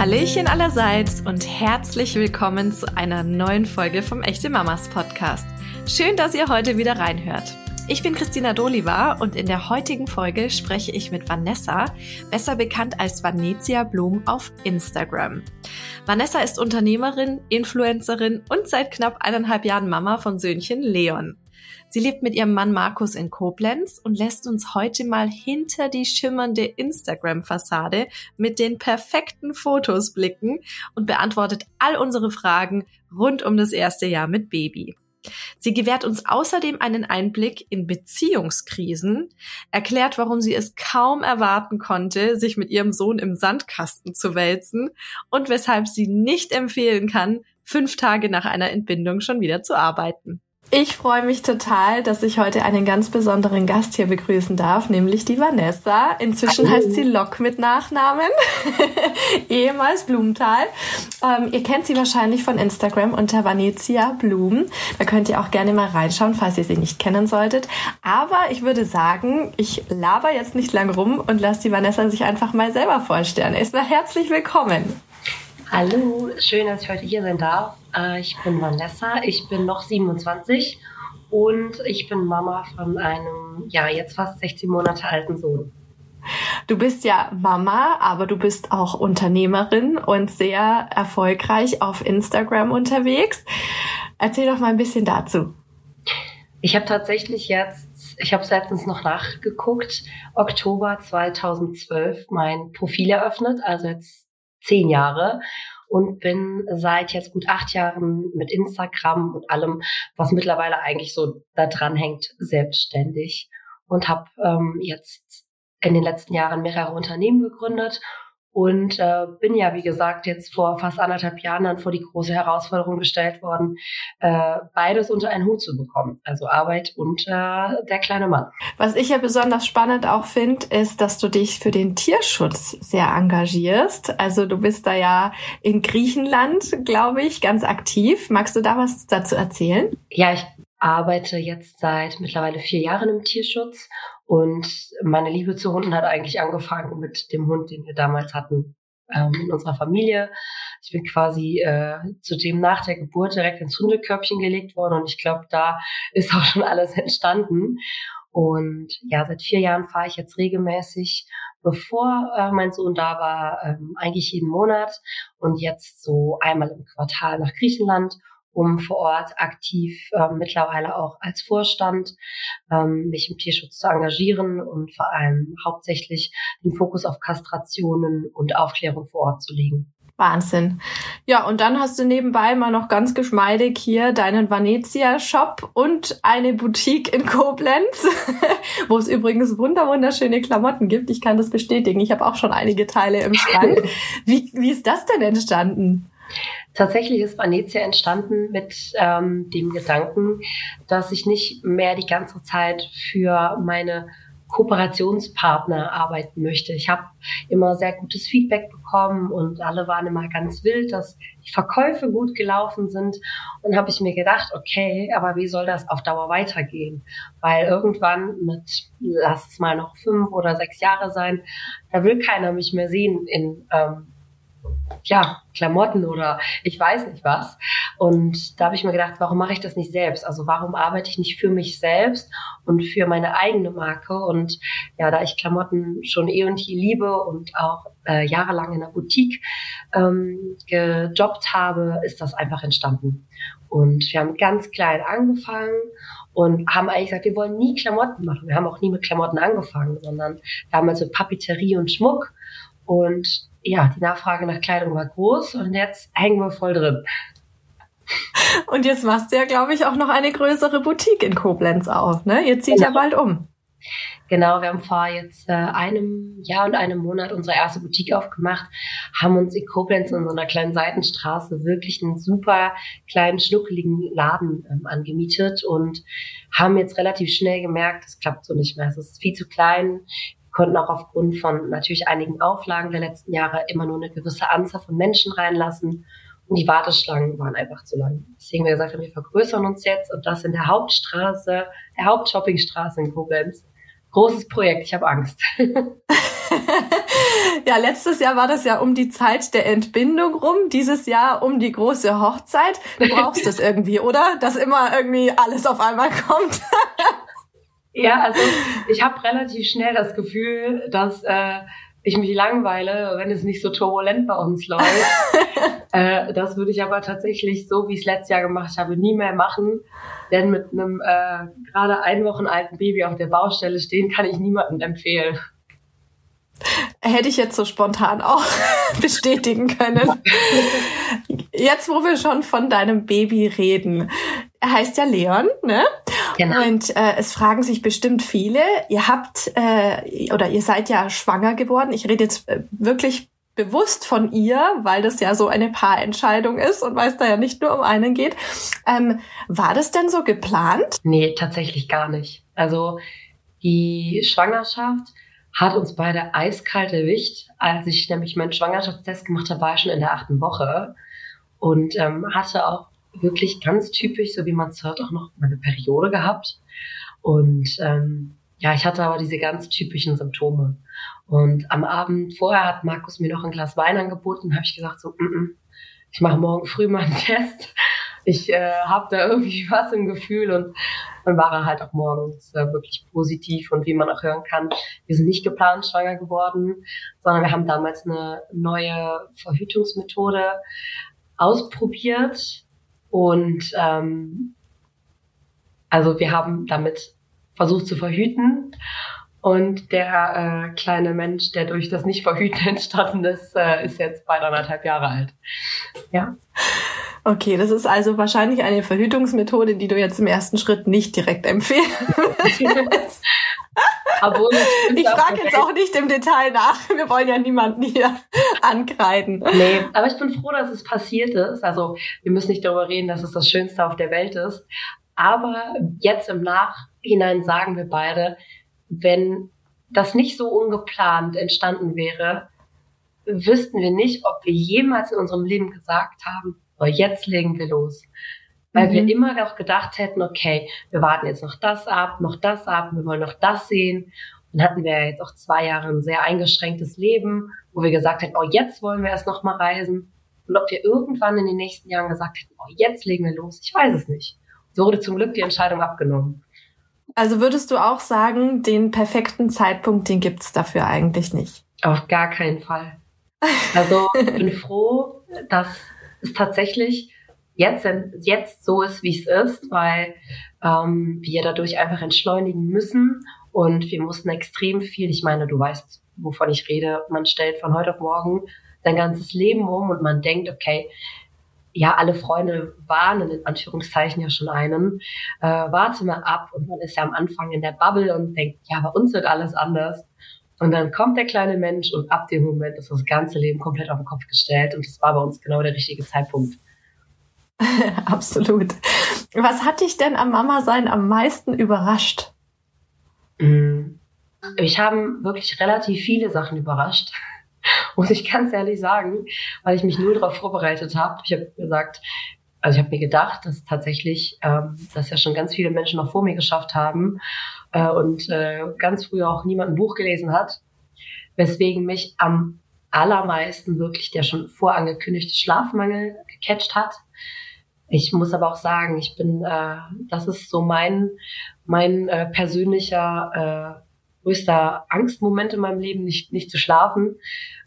Hallöchen allerseits und herzlich willkommen zu einer neuen Folge vom Echte Mamas Podcast. Schön, dass ihr heute wieder reinhört. Ich bin Christina Doliva und in der heutigen Folge spreche ich mit Vanessa, besser bekannt als Vanezia Blum auf Instagram. Vanessa ist Unternehmerin, Influencerin und seit knapp eineinhalb Jahren Mama von Söhnchen Leon. Sie lebt mit ihrem Mann Markus in Koblenz und lässt uns heute mal hinter die schimmernde Instagram-Fassade mit den perfekten Fotos blicken und beantwortet all unsere Fragen rund um das erste Jahr mit Baby. Sie gewährt uns außerdem einen Einblick in Beziehungskrisen, erklärt, warum sie es kaum erwarten konnte, sich mit ihrem Sohn im Sandkasten zu wälzen und weshalb sie nicht empfehlen kann, fünf Tage nach einer Entbindung schon wieder zu arbeiten. Ich freue mich total, dass ich heute einen ganz besonderen Gast hier begrüßen darf, nämlich die Vanessa. Inzwischen Hallo. heißt sie Lok mit Nachnamen, ehemals Blumenthal. Ähm, ihr kennt sie wahrscheinlich von Instagram unter Vanezia Blum. Da könnt ihr auch gerne mal reinschauen, falls ihr sie nicht kennen solltet. Aber ich würde sagen, ich laber jetzt nicht lang rum und lasse die Vanessa sich einfach mal selber vorstellen. Erstmal herzlich willkommen. Hallo, schön, dass ich heute hier sein darf. Äh, ich bin Vanessa, ich bin noch 27 und ich bin Mama von einem, ja, jetzt fast 16 Monate alten Sohn. Du bist ja Mama, aber du bist auch Unternehmerin und sehr erfolgreich auf Instagram unterwegs. Erzähl doch mal ein bisschen dazu. Ich habe tatsächlich jetzt, ich habe letztens noch nachgeguckt, Oktober 2012 mein Profil eröffnet, also jetzt zehn Jahre und bin seit jetzt gut acht Jahren mit Instagram und allem, was mittlerweile eigentlich so da dran hängt, selbstständig. Und habe ähm, jetzt in den letzten Jahren mehrere Unternehmen gegründet und äh, bin ja, wie gesagt, jetzt vor fast anderthalb Jahren dann vor die große Herausforderung gestellt worden, äh, beides unter einen Hut zu bekommen. Also Arbeit und äh, der kleine Mann. Was ich ja besonders spannend auch finde, ist, dass du dich für den Tierschutz sehr engagierst. Also du bist da ja in Griechenland, glaube ich, ganz aktiv. Magst du da was dazu erzählen? Ja, ich arbeite jetzt seit mittlerweile vier Jahren im Tierschutz und meine Liebe zu Hunden hat eigentlich angefangen mit dem Hund, den wir damals hatten ähm, in unserer Familie. Ich bin quasi äh, zudem nach der Geburt direkt ins Hundekörbchen gelegt worden und ich glaube, da ist auch schon alles entstanden. Und ja, seit vier Jahren fahre ich jetzt regelmäßig, bevor äh, mein Sohn da war, ähm, eigentlich jeden Monat und jetzt so einmal im Quartal nach Griechenland um vor Ort aktiv äh, mittlerweile auch als Vorstand ähm, mich im Tierschutz zu engagieren und vor allem hauptsächlich den Fokus auf Kastrationen und Aufklärung vor Ort zu legen. Wahnsinn. Ja, und dann hast du nebenbei mal noch ganz geschmeidig hier deinen Vanezia-Shop und eine Boutique in Koblenz, wo es übrigens wunder wunderschöne Klamotten gibt. Ich kann das bestätigen. Ich habe auch schon einige Teile im Schrank. Wie, wie ist das denn entstanden? Tatsächlich ist Vanezia entstanden mit ähm, dem Gedanken, dass ich nicht mehr die ganze Zeit für meine Kooperationspartner arbeiten möchte. Ich habe immer sehr gutes Feedback bekommen und alle waren immer ganz wild, dass die Verkäufe gut gelaufen sind. Und habe ich mir gedacht, okay, aber wie soll das auf Dauer weitergehen? Weil irgendwann mit, lass es mal noch fünf oder sechs Jahre sein, da will keiner mich mehr sehen in ähm, ja, Klamotten oder ich weiß nicht was. Und da habe ich mir gedacht, warum mache ich das nicht selbst? Also warum arbeite ich nicht für mich selbst und für meine eigene Marke? Und ja, da ich Klamotten schon eh und je liebe und auch äh, jahrelang in der Boutique ähm, gejobbt habe, ist das einfach entstanden. Und wir haben ganz klein angefangen und haben eigentlich gesagt, wir wollen nie Klamotten machen. Wir haben auch nie mit Klamotten angefangen, sondern damals mit Papeterie und Schmuck. Und ja, die Nachfrage nach Kleidung war groß und jetzt hängen wir voll drin. Und jetzt machst du ja, glaube ich, auch noch eine größere Boutique in Koblenz auf, ne? Ihr zieht genau. ja bald um. Genau, wir haben vor jetzt äh, einem Jahr und einem Monat unsere erste Boutique aufgemacht, haben uns in Koblenz in so einer kleinen Seitenstraße wirklich einen super kleinen, schnuckeligen Laden ähm, angemietet und haben jetzt relativ schnell gemerkt, es klappt so nicht mehr. Es ist viel zu klein, konnten auch aufgrund von natürlich einigen Auflagen der letzten Jahre immer nur eine gewisse Anzahl von Menschen reinlassen. Und die Warteschlangen waren einfach zu lang. Deswegen haben wir gesagt, wir vergrößern uns jetzt und das in der Hauptstraße, der Hauptshoppingstraße in Koblenz. Großes Projekt, ich habe Angst. ja, letztes Jahr war das ja um die Zeit der Entbindung rum, dieses Jahr um die große Hochzeit. Du brauchst es irgendwie, oder? Dass immer irgendwie alles auf einmal kommt. ja, also ich habe relativ schnell das Gefühl, dass äh, ich mich langweile, wenn es nicht so turbulent bei uns läuft. äh, das würde ich aber tatsächlich, so wie ich es letztes Jahr gemacht habe, nie mehr machen. Denn mit einem äh, gerade ein Wochen alten Baby auf der Baustelle stehen, kann ich niemandem empfehlen. Hätte ich jetzt so spontan auch bestätigen können. Jetzt, wo wir schon von deinem Baby reden. Er heißt ja Leon, ne? Genau. Und äh, es fragen sich bestimmt viele, ihr habt äh, oder ihr seid ja schwanger geworden. Ich rede jetzt äh, wirklich bewusst von ihr, weil das ja so eine Paarentscheidung ist und weil es da ja nicht nur um einen geht. Ähm, war das denn so geplant? Nee, tatsächlich gar nicht. Also die Schwangerschaft hat uns beide eiskalt erwischt. Als ich nämlich meinen Schwangerschaftstest gemacht habe, war ich schon in der achten Woche und ähm, hatte auch wirklich ganz typisch, so wie man es hört, auch noch meine Periode gehabt. Und ähm, ja, ich hatte aber diese ganz typischen Symptome. Und am Abend vorher hat Markus mir noch ein Glas Wein angeboten. habe ich gesagt, so, mm -mm, ich mache morgen früh mal einen Test. Ich äh, habe da irgendwie was im Gefühl und dann war er halt auch morgens äh, wirklich positiv. Und wie man auch hören kann, wir sind nicht geplant schwanger geworden, sondern wir haben damals eine neue Verhütungsmethode ausprobiert. Und ähm, also wir haben damit versucht zu verhüten. Und der äh, kleine Mensch, der durch das Nicht-Verhüten entstanden ist, äh, ist jetzt beide anderthalb Jahre alt. Ja. Okay, das ist also wahrscheinlich eine Verhütungsmethode, die du jetzt im ersten Schritt nicht direkt empfehlen würdest. Ich frage jetzt auch nicht im Detail nach. Wir wollen ja niemanden hier ankreiden. Nee, aber ich bin froh, dass es passiert ist. Also wir müssen nicht darüber reden, dass es das Schönste auf der Welt ist. Aber jetzt im Nachhinein sagen wir beide, wenn das nicht so ungeplant entstanden wäre, wüssten wir nicht, ob wir jemals in unserem Leben gesagt haben, so jetzt legen wir los. Weil mhm. wir immer noch gedacht hätten, okay, wir warten jetzt noch das ab, noch das ab, wir wollen noch das sehen. Und hatten wir jetzt auch zwei Jahre ein sehr eingeschränktes Leben, wo wir gesagt hätten, oh, jetzt wollen wir erst noch mal reisen. Und ob wir irgendwann in den nächsten Jahren gesagt hätten, oh, jetzt legen wir los, ich weiß es nicht. So wurde zum Glück die Entscheidung abgenommen. Also würdest du auch sagen, den perfekten Zeitpunkt, den gibt's dafür eigentlich nicht? Auf gar keinen Fall. Also ich bin froh, dass es tatsächlich jetzt, jetzt so ist, wie es ist, weil ähm, wir dadurch einfach entschleunigen müssen und wir mussten extrem viel, ich meine, du weißt, wovon ich rede, man stellt von heute auf morgen sein ganzes Leben um und man denkt, okay, ja, alle Freunde warnen in Anführungszeichen ja schon einen, äh, warte mal ab und man ist ja am Anfang in der Bubble und denkt, ja, bei uns wird alles anders. Und dann kommt der kleine Mensch und ab dem Moment ist das ganze Leben komplett auf den Kopf gestellt und das war bei uns genau der richtige Zeitpunkt. Absolut. Was hat dich denn am Mama-Sein am meisten überrascht? Mm. Ich habe wirklich relativ viele Sachen überrascht, muss ich ganz ehrlich sagen, weil ich mich null darauf vorbereitet habe. Ich habe gesagt, also ich habe mir gedacht, dass tatsächlich, ähm, dass ja schon ganz viele Menschen noch vor mir geschafft haben äh, und äh, ganz früh auch niemand ein Buch gelesen hat, weswegen mich am allermeisten wirklich der schon vorangekündigte Schlafmangel gecatcht hat. Ich muss aber auch sagen, ich bin, äh, das ist so mein, mein äh, persönlicher äh, größter Angstmoment in meinem Leben, nicht, nicht zu schlafen.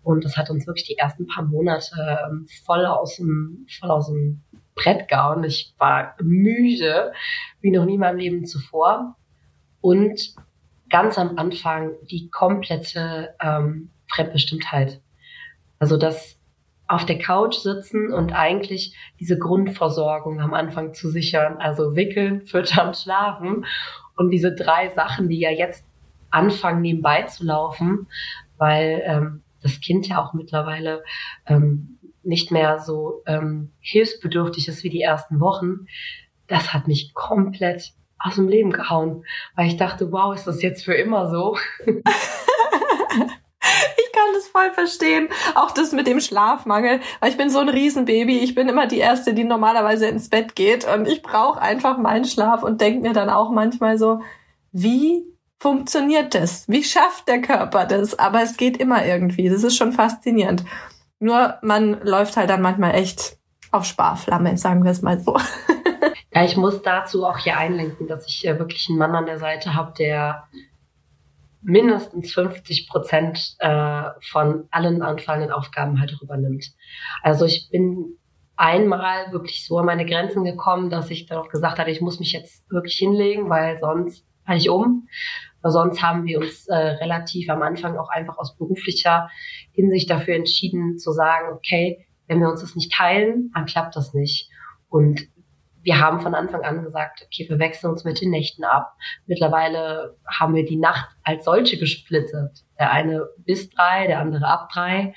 Und das hat uns wirklich die ersten paar Monate ähm, voll aus dem, voll aus dem Brett gehauen. Ich war müde, wie noch nie in meinem Leben zuvor. Und ganz am Anfang die komplette ähm, Fremdbestimmtheit. Also das auf der Couch sitzen und eigentlich diese Grundversorgung am Anfang zu sichern, also wickeln, füttern, schlafen und diese drei Sachen, die ja jetzt anfangen nebenbei zu laufen, weil ähm, das Kind ja auch mittlerweile ähm, nicht mehr so ähm, hilfsbedürftig ist wie die ersten Wochen, das hat mich komplett aus dem Leben gehauen, weil ich dachte, wow, ist das jetzt für immer so? voll verstehen. Auch das mit dem Schlafmangel, weil ich bin so ein Riesenbaby. Ich bin immer die Erste, die normalerweise ins Bett geht und ich brauche einfach meinen Schlaf und denke mir dann auch manchmal so, wie funktioniert das? Wie schafft der Körper das? Aber es geht immer irgendwie. Das ist schon faszinierend. Nur man läuft halt dann manchmal echt auf Sparflamme, sagen wir es mal so. Ja, ich muss dazu auch hier einlenken, dass ich äh, wirklich einen Mann an der Seite habe, der mindestens 50 Prozent äh, von allen anfallenden Aufgaben halt übernimmt. Also ich bin einmal wirklich so an meine Grenzen gekommen, dass ich dann auch gesagt hatte, ich muss mich jetzt wirklich hinlegen, weil sonst falle ich um. Sonst haben wir uns äh, relativ am Anfang auch einfach aus beruflicher Hinsicht dafür entschieden zu sagen, okay, wenn wir uns das nicht teilen, dann klappt das nicht. Und wir haben von Anfang an gesagt, okay, wir wechseln uns mit den Nächten ab. Mittlerweile haben wir die Nacht als solche gesplittet. Der eine bis drei, der andere ab drei.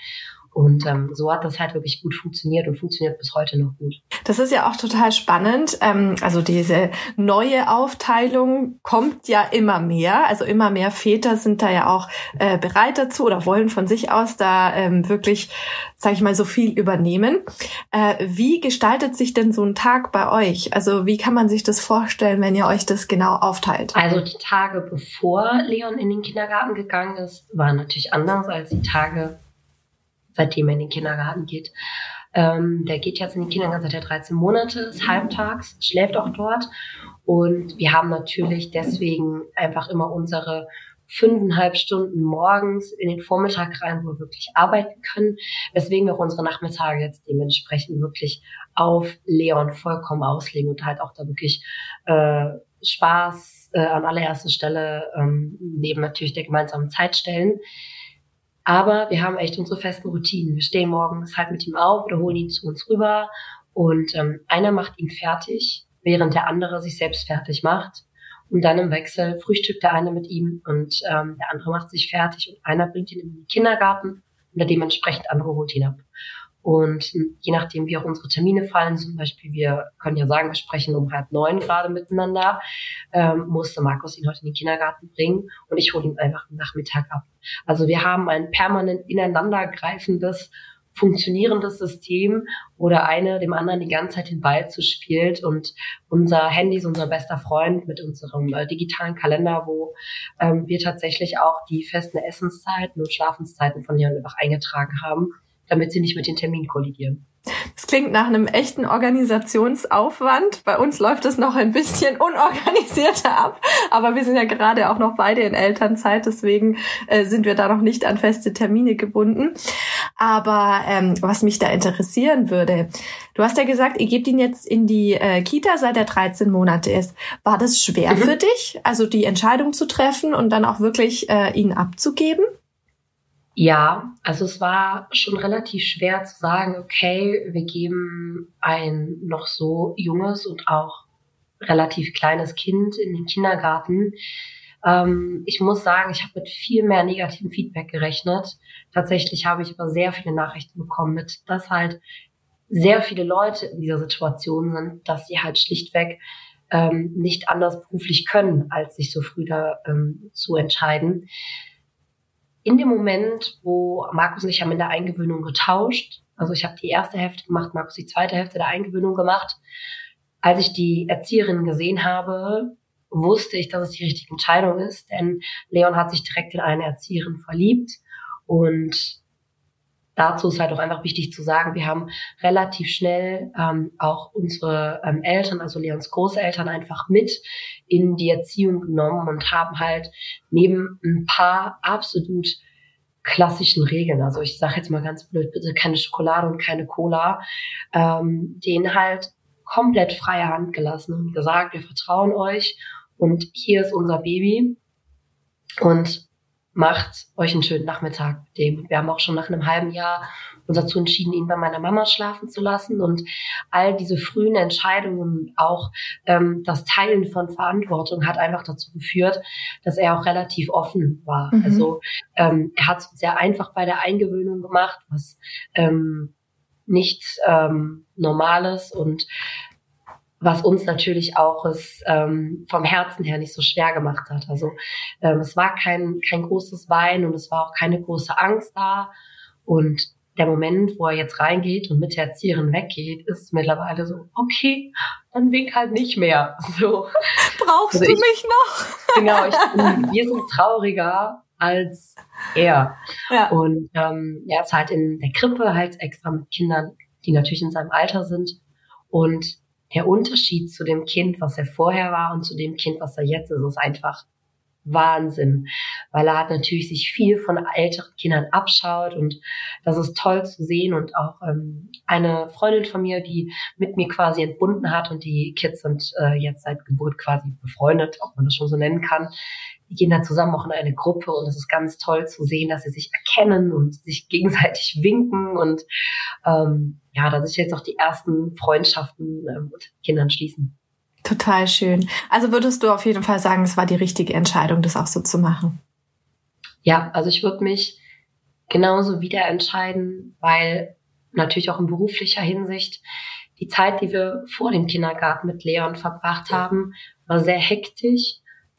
Und ähm, so hat das halt wirklich gut funktioniert und funktioniert bis heute noch gut. Das ist ja auch total spannend. Ähm, also diese neue Aufteilung kommt ja immer mehr. Also immer mehr Väter sind da ja auch äh, bereit dazu oder wollen von sich aus da ähm, wirklich, sag ich mal, so viel übernehmen. Äh, wie gestaltet sich denn so ein Tag bei euch? Also wie kann man sich das vorstellen, wenn ihr euch das genau aufteilt? Also die Tage bevor Leon in den Kindergarten gegangen ist, waren natürlich anders als die Tage seitdem er in den Kindergarten geht. Ähm, der geht jetzt in den Kindergarten seit er 13 Monate, ist halbtags, schläft auch dort. Und wir haben natürlich deswegen einfach immer unsere fünfeinhalb Stunden morgens in den Vormittag rein, wo wir wirklich arbeiten können, weswegen wir auch unsere Nachmittage jetzt dementsprechend wirklich auf Leon vollkommen auslegen und halt auch da wirklich äh, Spaß äh, an allererster Stelle ähm, neben natürlich der gemeinsamen Zeit stellen. Aber wir haben echt unsere festen Routinen. Wir stehen morgens halt mit ihm auf oder holen ihn zu uns rüber und ähm, einer macht ihn fertig, während der andere sich selbst fertig macht. Und dann im Wechsel frühstückt der eine mit ihm und ähm, der andere macht sich fertig und einer bringt ihn in den Kindergarten und der dementsprechend andere holt ihn ab. Und je nachdem, wie auch unsere Termine fallen, zum Beispiel, wir können ja sagen, wir sprechen um halb neun gerade miteinander, ähm, musste Markus ihn heute in den Kindergarten bringen und ich hole ihn einfach am Nachmittag ab. Also wir haben ein permanent ineinandergreifendes, funktionierendes System, oder eine dem anderen die ganze Zeit den Ball zu spielt und unser Handy ist unser bester Freund mit unserem äh, digitalen Kalender, wo ähm, wir tatsächlich auch die festen Essenszeiten und Schlafenszeiten von Leon einfach eingetragen haben damit sie nicht mit den Terminen kollidieren. Das klingt nach einem echten Organisationsaufwand. Bei uns läuft es noch ein bisschen unorganisierter ab, aber wir sind ja gerade auch noch beide in Elternzeit, deswegen äh, sind wir da noch nicht an feste Termine gebunden. Aber ähm, was mich da interessieren würde, du hast ja gesagt, ihr gebt ihn jetzt in die äh, Kita, seit er 13 Monate ist. War das schwer mhm. für dich, also die Entscheidung zu treffen und dann auch wirklich äh, ihn abzugeben? Ja, also es war schon relativ schwer zu sagen, okay, wir geben ein noch so junges und auch relativ kleines Kind in den Kindergarten. Ähm, ich muss sagen, ich habe mit viel mehr negativem Feedback gerechnet. Tatsächlich habe ich aber sehr viele Nachrichten bekommen mit, dass halt sehr viele Leute in dieser Situation sind, dass sie halt schlichtweg ähm, nicht anders beruflich können, als sich so früh da ähm, zu entscheiden in dem Moment, wo Markus und ich haben in der Eingewöhnung getauscht, also ich habe die erste Hälfte gemacht, Markus die zweite Hälfte der Eingewöhnung gemacht. Als ich die Erzieherin gesehen habe, wusste ich, dass es die richtige Entscheidung ist, denn Leon hat sich direkt in eine Erzieherin verliebt und dazu ist halt auch einfach wichtig zu sagen, wir haben relativ schnell ähm, auch unsere ähm, Eltern, also Leons Großeltern, einfach mit in die Erziehung genommen und haben halt neben ein paar absolut klassischen Regeln, also ich sage jetzt mal ganz blöd, bitte keine Schokolade und keine Cola, ähm, denen halt komplett freie Hand gelassen und gesagt, wir vertrauen euch und hier ist unser Baby. Und macht euch einen schönen Nachmittag mit dem. Wir haben auch schon nach einem halben Jahr uns dazu entschieden, ihn bei meiner Mama schlafen zu lassen und all diese frühen Entscheidungen, auch ähm, das Teilen von Verantwortung hat einfach dazu geführt, dass er auch relativ offen war. Mhm. Also ähm, er hat es sehr einfach bei der Eingewöhnung gemacht, was ähm, nichts ähm, Normales und was uns natürlich auch es ähm, vom Herzen her nicht so schwer gemacht hat. Also ähm, es war kein, kein großes Wein und es war auch keine große Angst da. Und der Moment, wo er jetzt reingeht und mit der Erzieherin weggeht, ist mittlerweile so, okay, dann wink halt nicht mehr. So. Brauchst also ich, du mich noch? genau, ich, wir sind trauriger als er. Ja. Und ähm, er ist halt in der Krippe halt extra mit Kindern, die natürlich in seinem Alter sind. Und der Unterschied zu dem Kind, was er vorher war und zu dem Kind, was er jetzt ist, ist einfach Wahnsinn, weil er hat natürlich sich viel von älteren Kindern abschaut und das ist toll zu sehen und auch ähm, eine Freundin von mir, die mit mir quasi entbunden hat und die Kids sind äh, jetzt seit Geburt quasi befreundet, ob man das schon so nennen kann. Die gehen dann zusammen auch in eine Gruppe und es ist ganz toll zu sehen, dass sie sich erkennen und sich gegenseitig winken und ähm, ja, dass sich jetzt auch die ersten Freundschaften ähm, mit Kindern schließen. Total schön. Also würdest du auf jeden Fall sagen, es war die richtige Entscheidung, das auch so zu machen? Ja, also ich würde mich genauso wieder entscheiden, weil natürlich auch in beruflicher Hinsicht die Zeit, die wir vor dem Kindergarten mit Leon verbracht haben, war sehr hektisch,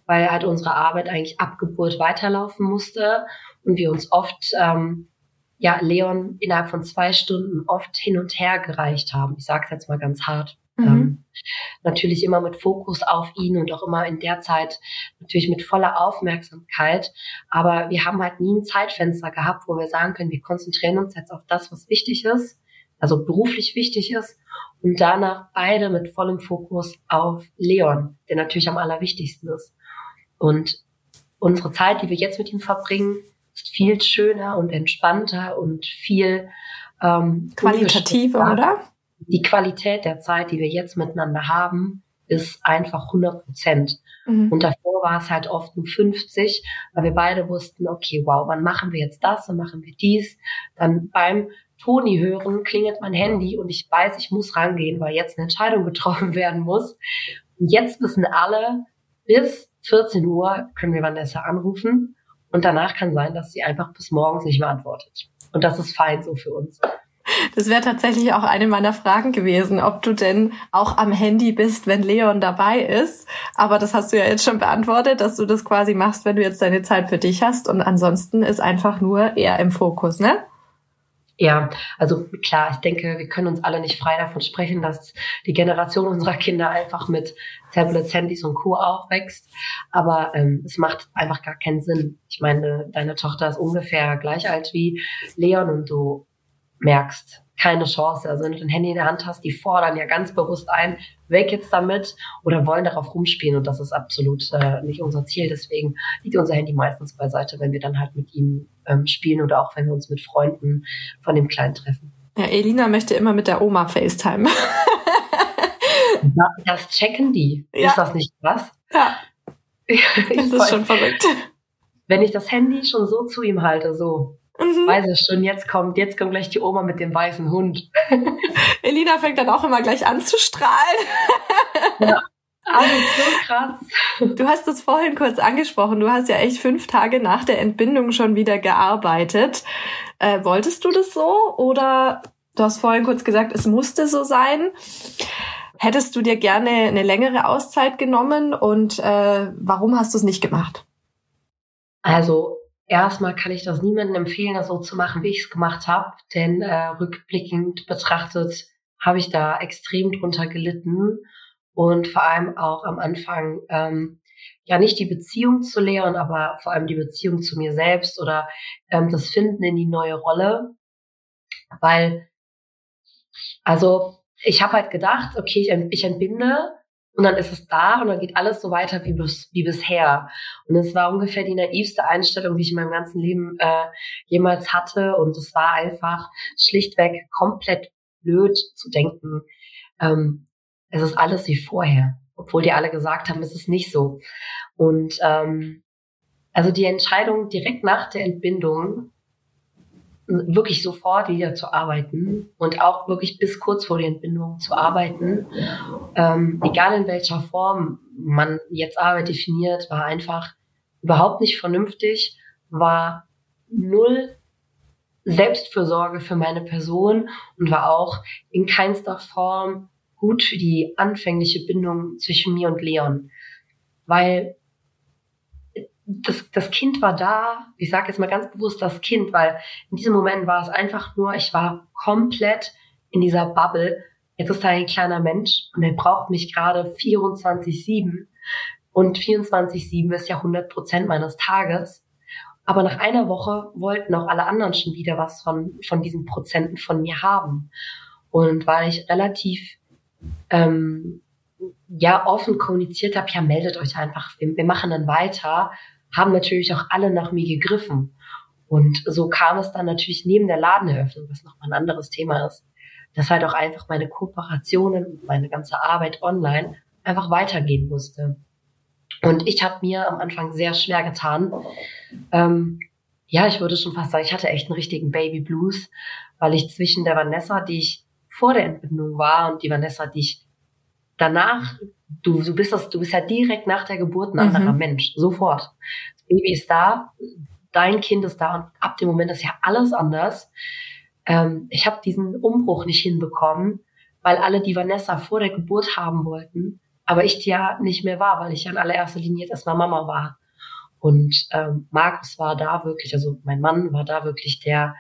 weil halt unsere Arbeit eigentlich ab Geburt weiterlaufen musste und wir uns oft ähm, ja Leon innerhalb von zwei Stunden oft hin und her gereicht haben. Ich sage jetzt mal ganz hart. Mhm. Ähm, natürlich immer mit Fokus auf ihn und auch immer in der Zeit natürlich mit voller Aufmerksamkeit. Aber wir haben halt nie ein Zeitfenster gehabt, wo wir sagen können, wir konzentrieren uns jetzt auf das, was wichtig ist, also beruflich wichtig ist. Und danach beide mit vollem Fokus auf Leon, der natürlich am allerwichtigsten ist. Und unsere Zeit, die wir jetzt mit ihm verbringen, ist viel schöner und entspannter und viel ähm, qualitativer, oder? die Qualität der Zeit, die wir jetzt miteinander haben, ist einfach 100 Prozent. Mhm. Und davor war es halt oft nur 50, weil wir beide wussten, okay, wow, wann machen wir jetzt das, dann machen wir dies. Dann beim Toni hören klingelt mein Handy und ich weiß, ich muss rangehen, weil jetzt eine Entscheidung getroffen werden muss. Und jetzt wissen alle, bis 14 Uhr können wir Vanessa anrufen und danach kann sein, dass sie einfach bis morgens nicht mehr antwortet. Und das ist fein so für uns. Das wäre tatsächlich auch eine meiner Fragen gewesen, ob du denn auch am Handy bist, wenn Leon dabei ist. Aber das hast du ja jetzt schon beantwortet, dass du das quasi machst, wenn du jetzt deine Zeit für dich hast. Und ansonsten ist einfach nur er im Fokus, ne? Ja, also klar, ich denke, wir können uns alle nicht frei davon sprechen, dass die Generation unserer Kinder einfach mit Tablets, Handys und Co. aufwächst. Aber ähm, es macht einfach gar keinen Sinn. Ich meine, deine Tochter ist ungefähr gleich alt wie Leon und du merkst, keine Chance. Also wenn du dein Handy in der Hand hast, die fordern ja ganz bewusst ein, weg jetzt damit oder wollen darauf rumspielen und das ist absolut äh, nicht unser Ziel. Deswegen liegt unser Handy meistens beiseite, wenn wir dann halt mit ihm ähm, spielen oder auch wenn wir uns mit Freunden von dem Kleinen treffen. Ja, Elina möchte immer mit der Oma FaceTime. das checken die. Ja. Ist das nicht was? Ja. das ist schon verrückt. Wenn ich das Handy schon so zu ihm halte, so, Mhm. Weiß es schon, jetzt kommt, jetzt kommt gleich die Oma mit dem weißen Hund. Elina fängt dann auch immer gleich an zu strahlen. ja. Also so krass. Du hast es vorhin kurz angesprochen. Du hast ja echt fünf Tage nach der Entbindung schon wieder gearbeitet. Äh, wolltest du das so? Oder du hast vorhin kurz gesagt, es musste so sein. Hättest du dir gerne eine längere Auszeit genommen und äh, warum hast du es nicht gemacht? Also Erstmal kann ich das niemandem empfehlen, das so zu machen, wie ich es gemacht habe, denn äh, rückblickend betrachtet habe ich da extrem drunter gelitten und vor allem auch am Anfang ähm, ja nicht die Beziehung zu Leon, aber vor allem die Beziehung zu mir selbst oder ähm, das Finden in die neue Rolle, weil also ich habe halt gedacht, okay, ich entbinde und dann ist es da und dann geht alles so weiter wie, bis, wie bisher. Und es war ungefähr die naivste Einstellung, die ich in meinem ganzen Leben äh, jemals hatte. Und es war einfach schlichtweg komplett blöd zu denken, ähm, es ist alles wie vorher. Obwohl die alle gesagt haben, es ist nicht so. Und ähm, also die Entscheidung direkt nach der Entbindung wirklich sofort wieder zu arbeiten und auch wirklich bis kurz vor der Entbindung zu arbeiten, ähm, egal in welcher Form man jetzt Arbeit definiert, war einfach überhaupt nicht vernünftig, war null Selbstfürsorge für meine Person und war auch in keinster Form gut für die anfängliche Bindung zwischen mir und Leon. Weil das, das Kind war da. Ich sage jetzt mal ganz bewusst das Kind, weil in diesem Moment war es einfach nur, ich war komplett in dieser Bubble. Jetzt ist da ein kleiner Mensch und er braucht mich gerade 24-7. Und 24-7 ist ja 100 Prozent meines Tages. Aber nach einer Woche wollten auch alle anderen schon wieder was von, von diesen Prozenten von mir haben. Und weil ich relativ ähm, ja offen kommuniziert habe, ja, meldet euch einfach, wir, wir machen dann weiter, haben natürlich auch alle nach mir gegriffen. Und so kam es dann natürlich neben der Ladeneröffnung, was nochmal ein anderes Thema ist, dass halt auch einfach meine Kooperationen meine ganze Arbeit online einfach weitergehen musste. Und ich habe mir am Anfang sehr schwer getan. Ähm, ja, ich würde schon fast sagen, ich hatte echt einen richtigen Baby Blues, weil ich zwischen der Vanessa, die ich vor der Entbindung war, und die Vanessa, die ich danach, du, du bist das, du bist ja direkt nach der Geburt ein anderer mhm. Mensch, sofort. Das Baby ist da, dein Kind ist da und ab dem Moment ist ja alles anders. Ähm, ich habe diesen Umbruch nicht hinbekommen, weil alle die Vanessa vor der Geburt haben wollten, aber ich die ja nicht mehr war, weil ich ja in allererster Linie jetzt erstmal Mama war. Und ähm, Markus war da wirklich, also mein Mann war da wirklich der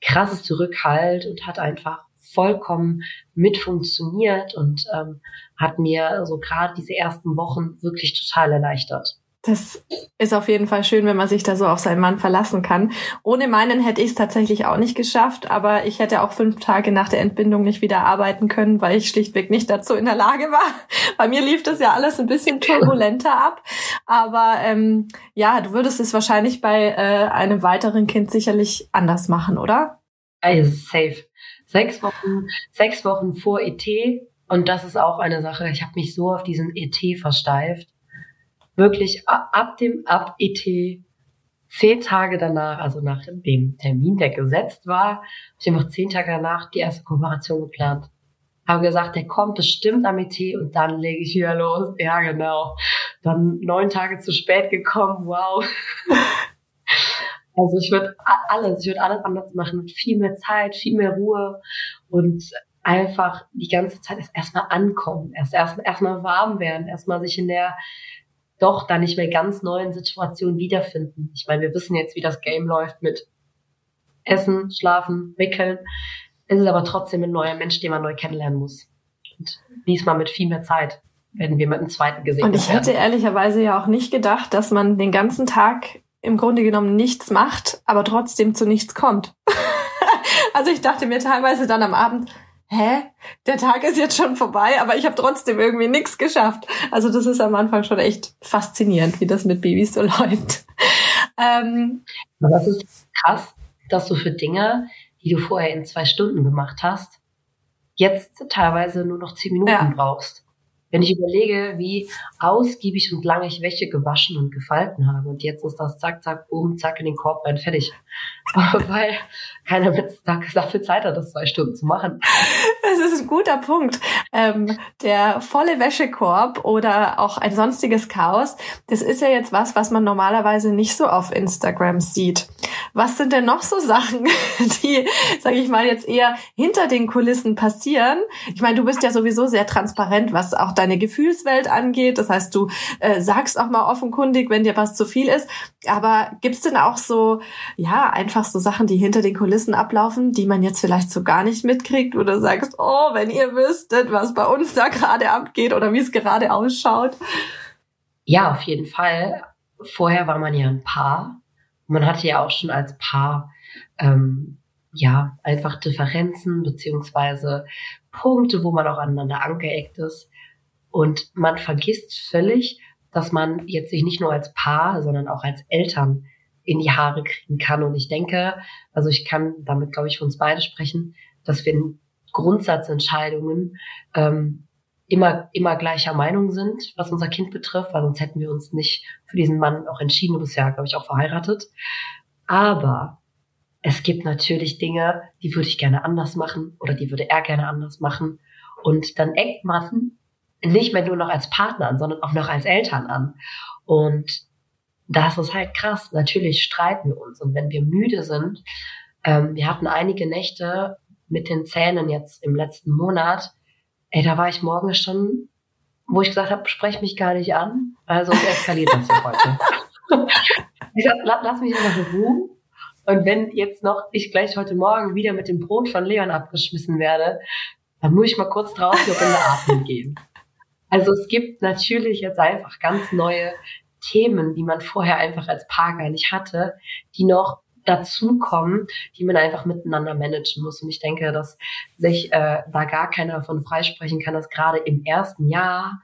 krasseste Rückhalt und hat einfach vollkommen mit funktioniert und ähm, hat mir so gerade diese ersten Wochen wirklich total erleichtert. Das ist auf jeden Fall schön, wenn man sich da so auf seinen Mann verlassen kann. Ohne meinen hätte ich es tatsächlich auch nicht geschafft, aber ich hätte auch fünf Tage nach der Entbindung nicht wieder arbeiten können, weil ich schlichtweg nicht dazu in der Lage war. Bei mir lief das ja alles ein bisschen turbulenter ab. Aber ähm, ja, du würdest es wahrscheinlich bei äh, einem weiteren Kind sicherlich anders machen, oder? Also safe. Sechs Wochen, sechs Wochen vor ET. Und das ist auch eine Sache. Ich habe mich so auf diesen ET versteift. Wirklich ab dem ab ET zehn Tage danach, also nach dem Termin, der gesetzt war, habe ich einfach zehn Tage danach die erste Kooperation geplant. Habe gesagt, der kommt bestimmt am ET und dann lege ich wieder los. Ja, genau. Dann neun Tage zu spät gekommen. Wow. Also ich würde alles, ich würde alles anders machen, mit viel mehr Zeit, viel mehr Ruhe und einfach die ganze Zeit erstmal ankommen, erst erstmal erstmal warm werden, erstmal sich in der doch da nicht mehr ganz neuen Situation wiederfinden. Ich meine, wir wissen jetzt, wie das Game läuft mit Essen, Schlafen, Wickeln. Es ist aber trotzdem ein neuer Mensch, den man neu kennenlernen muss. Und diesmal mit viel mehr Zeit werden wir mit einem zweiten gesehen. Und ich hätte ehrlicherweise ja auch nicht gedacht, dass man den ganzen Tag im Grunde genommen nichts macht, aber trotzdem zu nichts kommt. also ich dachte mir teilweise dann am Abend, hä, der Tag ist jetzt schon vorbei, aber ich habe trotzdem irgendwie nichts geschafft. Also das ist am Anfang schon echt faszinierend, wie das mit Babys so läuft. Ähm, das ist krass, dass du für Dinge, die du vorher in zwei Stunden gemacht hast, jetzt teilweise nur noch zehn Minuten ja. brauchst. Wenn ich überlege, wie ausgiebig und lange ich Wäsche gewaschen und gefalten habe und jetzt ist das zack, zack, boom, zack in den Korb rein, fertig. Weil keiner mit dafür Zeit hat, das zwei Stunden zu machen. Das ist ein guter Punkt. Ähm, der volle Wäschekorb oder auch ein sonstiges Chaos, das ist ja jetzt was, was man normalerweise nicht so auf Instagram sieht. Was sind denn noch so Sachen, die, sage ich mal, jetzt eher hinter den Kulissen passieren? Ich meine, du bist ja sowieso sehr transparent, was auch deine Gefühlswelt angeht. Das heißt, du äh, sagst auch mal offenkundig, wenn dir was zu viel ist. Aber gibt's denn auch so, ja, einfach so Sachen, die hinter den Kulissen ablaufen, die man jetzt vielleicht so gar nicht mitkriegt, wo du sagst, oh, wenn ihr wüsstet, was bei uns da gerade abgeht oder wie es gerade ausschaut? Ja, auf jeden Fall. Vorher war man ja ein Paar. Man hatte ja auch schon als Paar ähm, ja einfach Differenzen beziehungsweise Punkte, wo man auch aneinander angeeckt ist. Und man vergisst völlig, dass man jetzt sich nicht nur als Paar, sondern auch als Eltern in die Haare kriegen kann. Und ich denke, also ich kann damit, glaube ich, für uns beide sprechen, dass wir in Grundsatzentscheidungen ähm, immer, immer gleicher Meinung sind, was unser Kind betrifft, weil sonst hätten wir uns nicht für diesen Mann auch entschieden. Du bist ja, glaube ich, auch verheiratet. Aber es gibt natürlich Dinge, die würde ich gerne anders machen oder die würde er gerne anders machen. Und dann eckt man nicht mehr nur noch als Partner an, sondern auch noch als Eltern an. Und das ist halt krass. Natürlich streiten wir uns. Und wenn wir müde sind, ähm, wir hatten einige Nächte mit den Zähnen jetzt im letzten Monat, ey, da war ich morgens schon, wo ich gesagt habe, sprech mich gar nicht an. Also eskaliert das hier heute. ich sag, lass mich einfach ruhen. Und wenn jetzt noch ich gleich heute Morgen wieder mit dem Brot von Leon abgeschmissen werde, dann muss ich mal kurz draußen in der Atmung gehen. Also es gibt natürlich jetzt einfach ganz neue Themen, die man vorher einfach als Paar gar nicht hatte, die noch dazukommen, die man einfach miteinander managen muss. Und ich denke, dass sich äh, da gar keiner davon freisprechen kann, dass gerade im ersten Jahr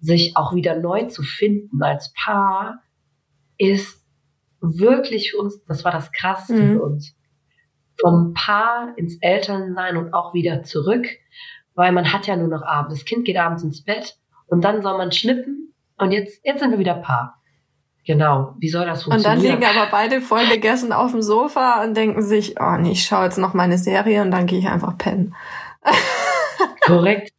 sich auch wieder neu zu finden als Paar ist wirklich für uns, das war das Krasseste mhm. für uns. Vom Paar ins Elternsein und auch wieder zurück, weil man hat ja nur noch abends. Das Kind geht abends ins Bett und dann soll man schnippen und jetzt, jetzt sind wir wieder Paar. Genau, wie soll das funktionieren? Und dann liegen aber beide voll gegessen auf dem Sofa und denken sich, oh nee, ich schaue jetzt noch meine Serie und dann gehe ich einfach pennen. Korrekt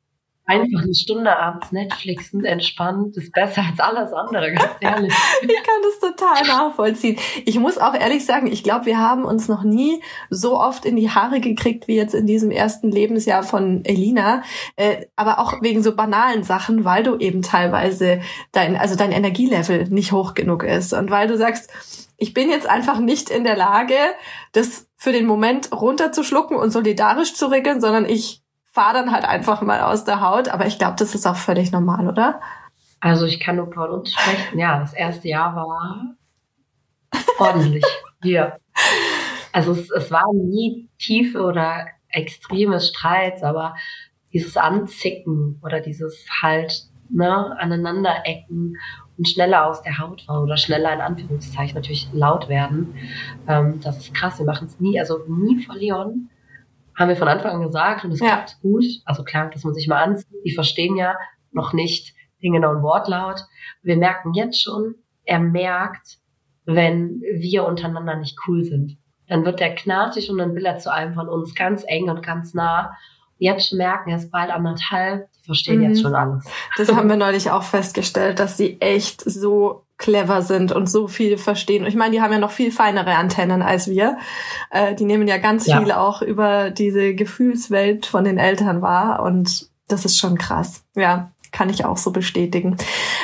einfach eine Stunde abends Netflixen, entspannt, ist besser als alles andere, ganz ehrlich. ich kann das total nachvollziehen. Ich muss auch ehrlich sagen, ich glaube, wir haben uns noch nie so oft in die Haare gekriegt wie jetzt in diesem ersten Lebensjahr von Elina, äh, aber auch wegen so banalen Sachen, weil du eben teilweise dein, also dein Energielevel nicht hoch genug ist und weil du sagst, ich bin jetzt einfach nicht in der Lage, das für den Moment runterzuschlucken und solidarisch zu regeln, sondern ich fahre dann halt einfach mal aus der Haut. Aber ich glaube, das ist auch völlig normal, oder? Also ich kann nur von uns sprechen. Ja, das erste Jahr war ordentlich. Hier. Also es, es war nie tiefe oder extreme Streits, aber dieses Anzicken oder dieses halt ne, aneinanderecken und schneller aus der Haut fahren oder schneller in Anführungszeichen natürlich laut werden. Ähm, das ist krass. Wir machen es nie, also nie verlieren haben wir von Anfang an gesagt und es ja. klappt gut. Also klar, dass man sich mal anzieht. Die verstehen ja noch nicht den genauen Wortlaut. Wir merken jetzt schon, er merkt, wenn wir untereinander nicht cool sind. Dann wird er knartig und dann will er zu einem von uns ganz eng und ganz nah. Jetzt merken, er ist bald anderthalb, die verstehen mhm. jetzt schon alles. Das haben wir neulich auch festgestellt, dass sie echt so clever sind und so viel verstehen. Und ich meine, die haben ja noch viel feinere Antennen als wir. Äh, die nehmen ja ganz ja. viel auch über diese Gefühlswelt von den Eltern wahr und das ist schon krass. Ja, kann ich auch so bestätigen.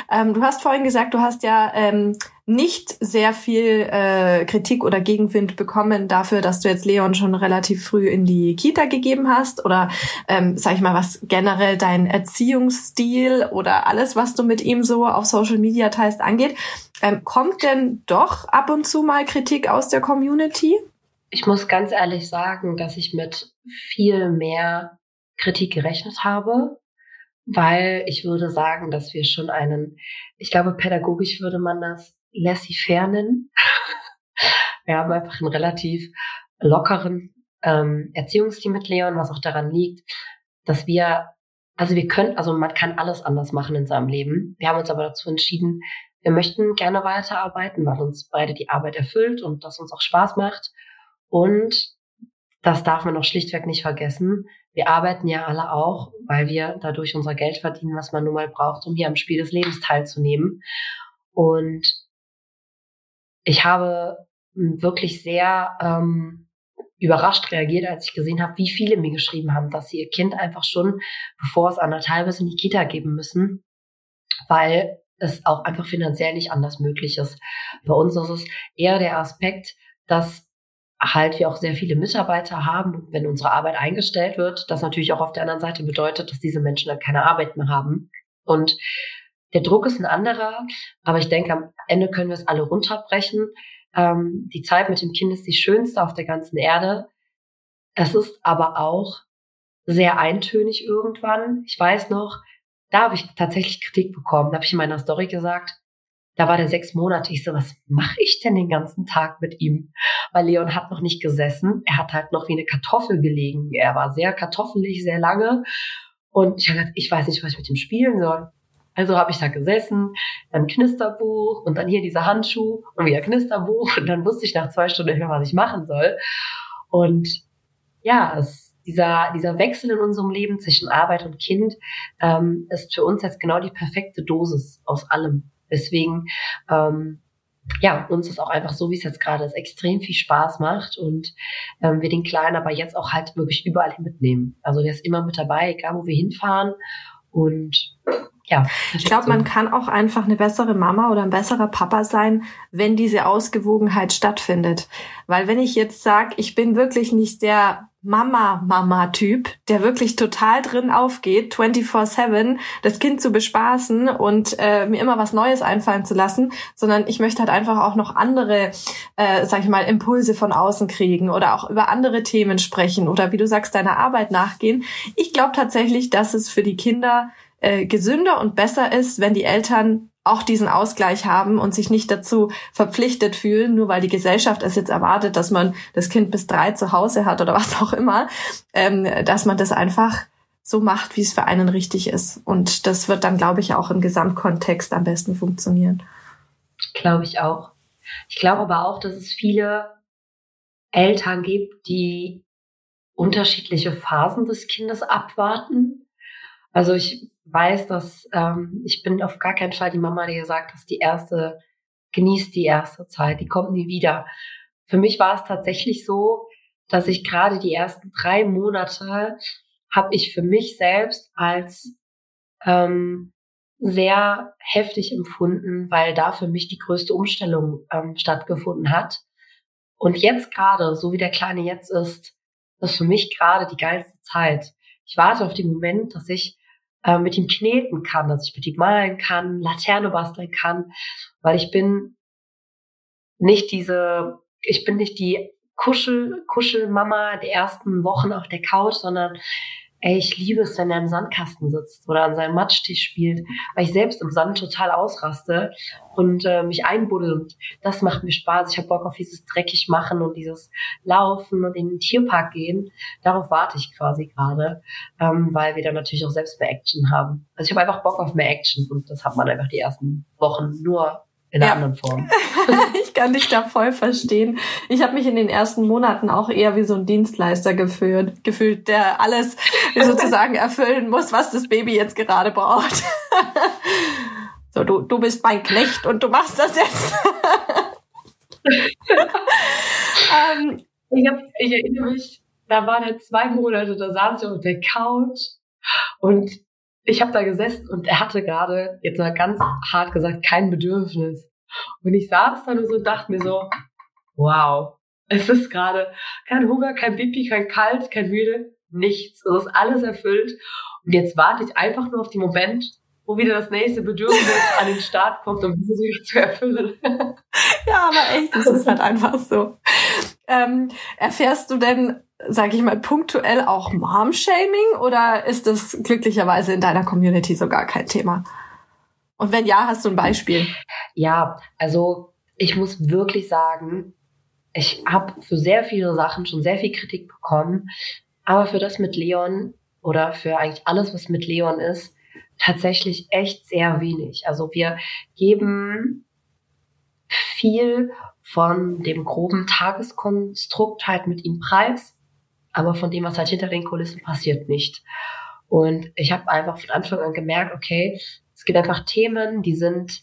Ähm, du hast vorhin gesagt, du hast ja ähm, nicht sehr viel äh, Kritik oder Gegenwind bekommen dafür, dass du jetzt Leon schon relativ früh in die Kita gegeben hast oder ähm, sag ich mal, was generell dein Erziehungsstil oder alles, was du mit ihm so auf Social Media teilst, angeht. Ähm, kommt denn doch ab und zu mal Kritik aus der Community? Ich muss ganz ehrlich sagen, dass ich mit viel mehr Kritik gerechnet habe weil ich würde sagen, dass wir schon einen, ich glaube, pädagogisch würde man das laissez-faire nennen. wir haben einfach einen relativ lockeren ähm, Erziehungsteam mit Leon, was auch daran liegt, dass wir, also wir können, also man kann alles anders machen in seinem Leben. Wir haben uns aber dazu entschieden, wir möchten gerne weiterarbeiten, weil uns beide die Arbeit erfüllt und das uns auch Spaß macht. Und das darf man auch schlichtweg nicht vergessen. Wir arbeiten ja alle auch, weil wir dadurch unser Geld verdienen, was man nun mal braucht, um hier am Spiel des Lebens teilzunehmen. Und ich habe wirklich sehr ähm, überrascht reagiert, als ich gesehen habe, wie viele mir geschrieben haben, dass sie ihr Kind einfach schon, bevor es anderthalb ist, in die Kita geben müssen, weil es auch einfach finanziell nicht anders möglich ist. Bei uns ist es eher der Aspekt, dass halt wir auch sehr viele Mitarbeiter haben. Wenn unsere Arbeit eingestellt wird, das natürlich auch auf der anderen Seite bedeutet, dass diese Menschen dann keine Arbeit mehr haben. Und der Druck ist ein anderer, aber ich denke, am Ende können wir es alle runterbrechen. Ähm, die Zeit mit dem Kind ist die schönste auf der ganzen Erde. Es ist aber auch sehr eintönig irgendwann. Ich weiß noch, da habe ich tatsächlich Kritik bekommen. Da habe ich in meiner Story gesagt, da war der sechs Monate. Ich so, was mache ich denn den ganzen Tag mit ihm? Weil Leon hat noch nicht gesessen. Er hat halt noch wie eine Kartoffel gelegen. Er war sehr kartoffelig, sehr lange. Und ich habe gesagt, ich weiß nicht, was ich mit ihm spielen soll. Also habe ich da gesessen, dann Knisterbuch und dann hier dieser Handschuh und wieder Knisterbuch. Und dann wusste ich nach zwei Stunden nicht mehr, was ich machen soll. Und ja, es, dieser, dieser Wechsel in unserem Leben zwischen Arbeit und Kind ähm, ist für uns jetzt genau die perfekte Dosis aus allem. Deswegen, ähm, ja, uns ist auch einfach so, wie es jetzt gerade ist, extrem viel Spaß macht und ähm, wir den Kleinen aber jetzt auch halt wirklich überall hin mitnehmen. Also der ist immer mit dabei, egal wo wir hinfahren. Und ja. Ich glaube, man kann auch einfach eine bessere Mama oder ein besserer Papa sein, wenn diese Ausgewogenheit stattfindet. Weil wenn ich jetzt sage, ich bin wirklich nicht der Mama-Mama-Typ, der wirklich total drin aufgeht, 24-7, das Kind zu bespaßen und äh, mir immer was Neues einfallen zu lassen, sondern ich möchte halt einfach auch noch andere, äh, sag ich mal, Impulse von außen kriegen oder auch über andere Themen sprechen oder wie du sagst, deiner Arbeit nachgehen. Ich glaube tatsächlich, dass es für die Kinder äh, gesünder und besser ist, wenn die Eltern auch diesen Ausgleich haben und sich nicht dazu verpflichtet fühlen, nur weil die Gesellschaft es jetzt erwartet, dass man das Kind bis drei zu Hause hat oder was auch immer, ähm, dass man das einfach so macht, wie es für einen richtig ist. Und das wird dann, glaube ich, auch im Gesamtkontext am besten funktionieren. Glaube ich auch. Ich glaube aber auch, dass es viele Eltern gibt, die unterschiedliche Phasen des Kindes abwarten. Also ich weiß, dass ähm, ich bin auf gar keinen Fall die Mama, die gesagt hat, die erste, genießt die erste Zeit, die kommt nie wieder. Für mich war es tatsächlich so, dass ich gerade die ersten drei Monate habe ich für mich selbst als ähm, sehr heftig empfunden, weil da für mich die größte Umstellung ähm, stattgefunden hat. Und jetzt gerade, so wie der Kleine jetzt ist, ist für mich gerade die geilste Zeit. Ich warte auf den Moment, dass ich äh, mit ihm kneten kann, dass ich mit ihm malen kann, Laterne basteln kann, weil ich bin nicht diese, ich bin nicht die Kuschel, Kuschelmama der ersten Wochen auf der Couch, sondern ey, ich liebe es, wenn er im Sandkasten sitzt oder an seinem Matschtisch spielt, weil ich selbst im Sand total ausraste und äh, mich einbuddel und das macht mir Spaß. Ich habe Bock auf dieses dreckig machen und dieses Laufen und in den Tierpark gehen. Darauf warte ich quasi gerade, ähm, weil wir dann natürlich auch selbst mehr Action haben. Also ich habe einfach Bock auf mehr Action und das hat man einfach die ersten Wochen nur in einer ja. anderen Form. ich kann dich da voll verstehen. Ich habe mich in den ersten Monaten auch eher wie so ein Dienstleister gefühlt, gefühlt, der alles sozusagen erfüllen muss, was das Baby jetzt gerade braucht. so, du, du bist mein Knecht und du machst das jetzt. ähm, ich, hab, ich erinnere mich, da waren er zwei Monate, da saß ich auf der Couch und ich habe da gesessen und er hatte gerade, jetzt mal ganz hart gesagt, kein Bedürfnis. Und ich saß da nur so und dachte mir so, wow, es ist gerade kein Hunger, kein Pipi, kein Kalt, kein Müde, nichts. Es ist alles erfüllt. Und jetzt warte ich einfach nur auf den Moment, wo wieder das nächste Bedürfnis an den Start kommt, um diese wieder zu erfüllen. ja, aber echt, das ist halt einfach so. Ähm, erfährst du denn sage ich mal, punktuell auch Mom-Shaming oder ist das glücklicherweise in deiner Community so gar kein Thema? Und wenn ja, hast du ein Beispiel? Ja, also ich muss wirklich sagen, ich habe für sehr viele Sachen schon sehr viel Kritik bekommen, aber für das mit Leon oder für eigentlich alles, was mit Leon ist, tatsächlich echt sehr wenig. Also wir geben viel von dem groben Tageskonstrukt halt mit ihm preis aber von dem, was halt hinter den Kulissen passiert, nicht. Und ich habe einfach von Anfang an gemerkt, okay, es gibt einfach Themen, die sind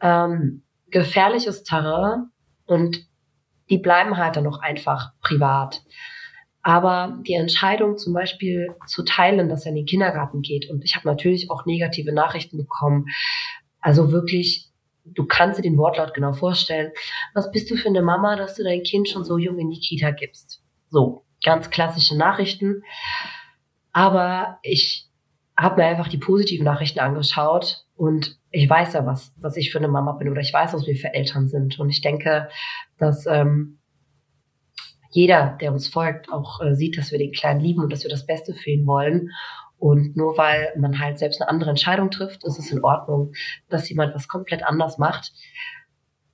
ähm, gefährliches Terrain und die bleiben halt dann noch einfach privat. Aber die Entscheidung zum Beispiel zu teilen, dass er in den Kindergarten geht, und ich habe natürlich auch negative Nachrichten bekommen, also wirklich, du kannst dir den Wortlaut genau vorstellen, was bist du für eine Mama, dass du dein Kind schon so jung in die Kita gibst? So, ganz klassische Nachrichten. Aber ich habe mir einfach die positiven Nachrichten angeschaut und ich weiß ja, was, was ich für eine Mama bin oder ich weiß, was wir für Eltern sind. Und ich denke, dass ähm, jeder, der uns folgt, auch äh, sieht, dass wir den Kleinen lieben und dass wir das Beste für ihn wollen. Und nur weil man halt selbst eine andere Entscheidung trifft, ist es in Ordnung, dass jemand was komplett anders macht.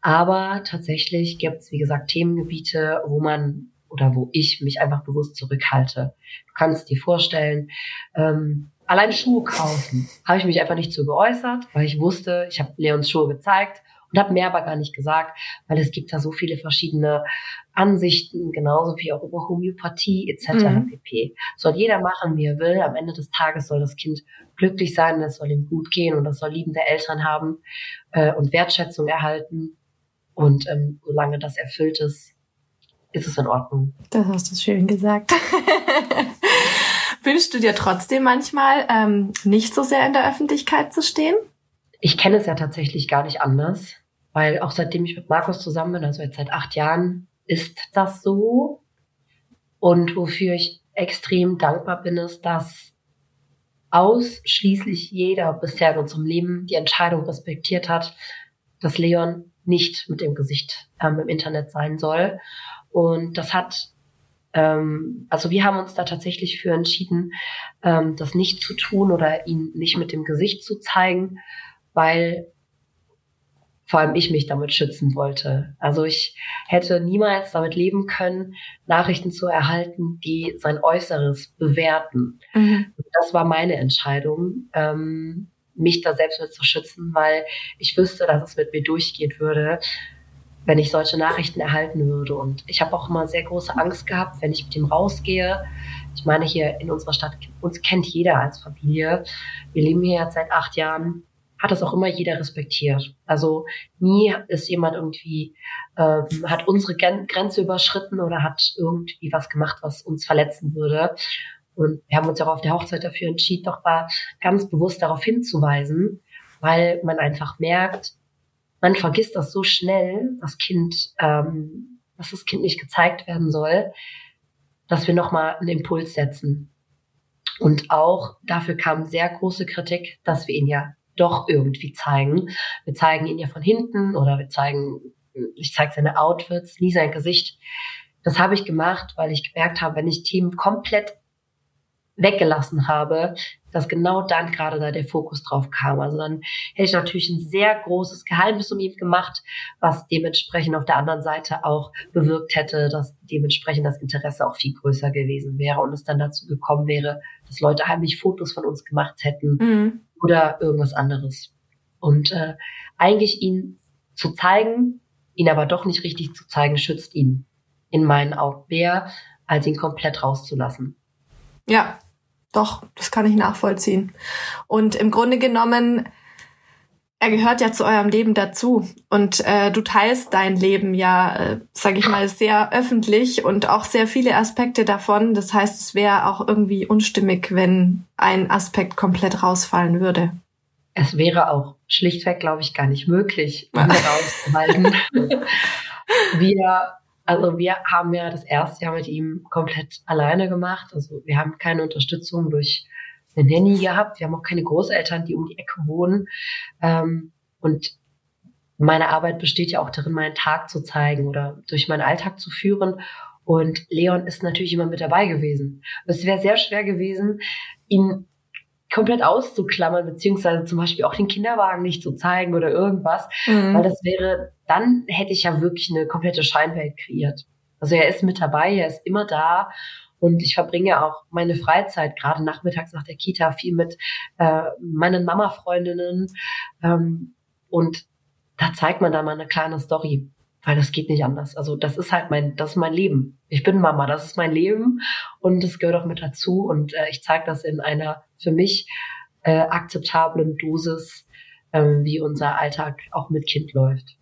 Aber tatsächlich gibt es, wie gesagt, Themengebiete, wo man oder wo ich mich einfach bewusst zurückhalte. Du kannst dir vorstellen, ähm, allein Schuhe kaufen, habe ich mich einfach nicht so geäußert, weil ich wusste, ich habe Leons Schuhe gezeigt und habe mehr aber gar nicht gesagt, weil es gibt da so viele verschiedene Ansichten, genauso wie auch über Homöopathie etc. Mhm. pp. Soll jeder machen, wie er will. Am Ende des Tages soll das Kind glücklich sein, es soll ihm gut gehen und es soll liebende Eltern haben äh, und Wertschätzung erhalten. Und ähm, solange das erfüllt ist, ist es in Ordnung. Das hast du schön gesagt. Wünschst du dir trotzdem manchmal ähm, nicht so sehr in der Öffentlichkeit zu stehen? Ich kenne es ja tatsächlich gar nicht anders, weil auch seitdem ich mit Markus zusammen bin, also jetzt seit acht Jahren, ist das so. Und wofür ich extrem dankbar bin, ist, dass ausschließlich jeder bisher in unserem Leben die Entscheidung respektiert hat, dass Leon nicht mit dem Gesicht ähm, im Internet sein soll. Und das hat, ähm, also wir haben uns da tatsächlich für entschieden, ähm, das nicht zu tun oder ihn nicht mit dem Gesicht zu zeigen, weil vor allem ich mich damit schützen wollte. Also ich hätte niemals damit leben können, Nachrichten zu erhalten, die sein Äußeres bewerten. Mhm. Das war meine Entscheidung, ähm, mich da selbst mit zu schützen, weil ich wüsste, dass es mit mir durchgehen würde, wenn ich solche Nachrichten erhalten würde. Und ich habe auch immer sehr große Angst gehabt, wenn ich mit ihm rausgehe. Ich meine, hier in unserer Stadt, uns kennt jeder als Familie. Wir leben hier seit acht Jahren hat das auch immer jeder respektiert. Also nie ist jemand irgendwie, ähm, hat unsere Grenze überschritten oder hat irgendwie was gemacht, was uns verletzen würde. Und wir haben uns auch auf der Hochzeit dafür entschieden, doch mal ganz bewusst darauf hinzuweisen, weil man einfach merkt, man vergisst das so schnell, das Kind, ähm, dass das Kind nicht gezeigt werden soll, dass wir nochmal einen Impuls setzen. Und auch dafür kam sehr große Kritik, dass wir ihn ja doch irgendwie zeigen. Wir zeigen ihn ja von hinten oder wir zeigen, ich zeige seine Outfits, nie sein Gesicht. Das habe ich gemacht, weil ich gemerkt habe, wenn ich Team komplett weggelassen habe, dass genau dann gerade da der Fokus drauf kam. Also dann hätte ich natürlich ein sehr großes Geheimnis um ihn gemacht, was dementsprechend auf der anderen Seite auch bewirkt hätte, dass dementsprechend das Interesse auch viel größer gewesen wäre und es dann dazu gekommen wäre, dass Leute heimlich Fotos von uns gemacht hätten mhm. oder irgendwas anderes. Und äh, eigentlich ihn zu zeigen, ihn aber doch nicht richtig zu zeigen, schützt ihn in meinen Augen mehr, als ihn komplett rauszulassen. Ja, doch, das kann ich nachvollziehen. Und im Grunde genommen, er gehört ja zu eurem Leben dazu. Und äh, du teilst dein Leben ja, äh, sage ich mal, sehr öffentlich und auch sehr viele Aspekte davon. Das heißt, es wäre auch irgendwie unstimmig, wenn ein Aspekt komplett rausfallen würde. Es wäre auch schlichtweg, glaube ich, gar nicht möglich, ihn rauszuhalten. Wir also wir haben ja das erste Jahr mit ihm komplett alleine gemacht. Also wir haben keine Unterstützung durch eine Nanny gehabt. Wir haben auch keine Großeltern, die um die Ecke wohnen. Ähm, und meine Arbeit besteht ja auch darin, meinen Tag zu zeigen oder durch meinen Alltag zu führen. Und Leon ist natürlich immer mit dabei gewesen. Es wäre sehr schwer gewesen, ihn komplett auszuklammern, beziehungsweise zum Beispiel auch den Kinderwagen nicht zu zeigen oder irgendwas, mhm. weil das wäre, dann hätte ich ja wirklich eine komplette Scheinwelt kreiert. Also er ist mit dabei, er ist immer da und ich verbringe auch meine Freizeit, gerade nachmittags nach der Kita, viel mit äh, meinen Mama-Freundinnen ähm, und da zeigt man da mal eine kleine Story weil das geht nicht anders. Also das ist halt mein, das ist mein Leben. Ich bin Mama, das ist mein Leben und das gehört auch mit dazu und äh, ich zeige das in einer für mich äh, akzeptablen Dosis, ähm, wie unser Alltag auch mit Kind läuft.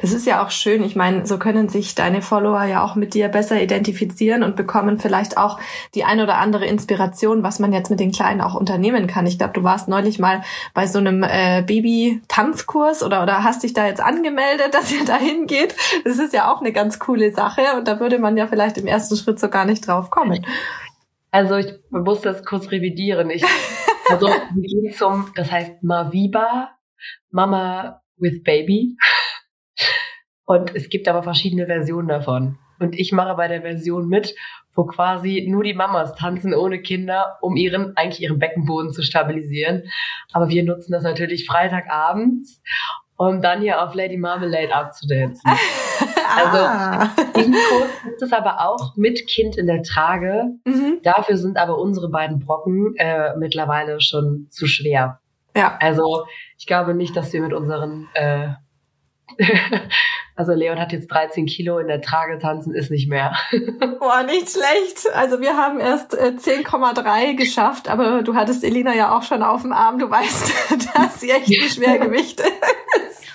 Das ist ja auch schön. Ich meine, so können sich deine Follower ja auch mit dir besser identifizieren und bekommen vielleicht auch die ein oder andere Inspiration, was man jetzt mit den Kleinen auch unternehmen kann. Ich glaube, du warst neulich mal bei so einem äh, Baby-Tanzkurs oder, oder hast dich da jetzt angemeldet, dass ihr da hingeht. Das ist ja auch eine ganz coole Sache und da würde man ja vielleicht im ersten Schritt so gar nicht drauf kommen. Also ich muss das kurz revidieren. Ich, also wir gehen zum, das heißt Maviba, Mama with Baby. Und es gibt aber verschiedene Versionen davon. Und ich mache bei der Version mit, wo quasi nur die Mamas tanzen ohne Kinder, um ihren, eigentlich ihren Beckenboden zu stabilisieren. Aber wir nutzen das natürlich Freitagabends, um dann hier auf Lady Marmalade abzudancen. also, ah. diesen Kurs gibt es aber auch mit Kind in der Trage. Mhm. Dafür sind aber unsere beiden Brocken äh, mittlerweile schon zu schwer. Ja. Also, ich glaube nicht, dass wir mit unseren äh, Also Leon hat jetzt 13 Kilo, in der Trage tanzen ist nicht mehr. Boah, nicht schlecht. Also wir haben erst 10,3 äh, geschafft, aber du hattest Elina ja auch schon auf dem Arm. Du weißt, dass sie echt ein Schwergewicht ist.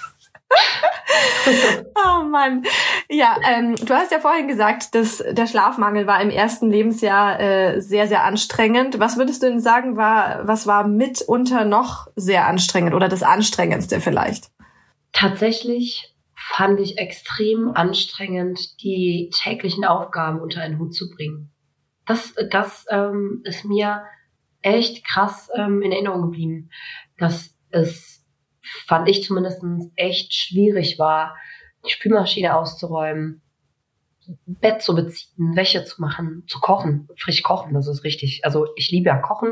oh Mann. Ja, ähm, du hast ja vorhin gesagt, dass der Schlafmangel war im ersten Lebensjahr äh, sehr, sehr anstrengend. Was würdest du denn sagen, war, was war mitunter noch sehr anstrengend oder das anstrengendste vielleicht? Tatsächlich fand ich extrem anstrengend, die täglichen Aufgaben unter einen Hut zu bringen. Das, das ähm, ist mir echt krass ähm, in Erinnerung geblieben, dass es, fand ich zumindest, echt schwierig war, die Spülmaschine auszuräumen, Bett zu beziehen, Wäsche zu machen, zu kochen, frisch kochen, das ist richtig. Also ich liebe ja Kochen.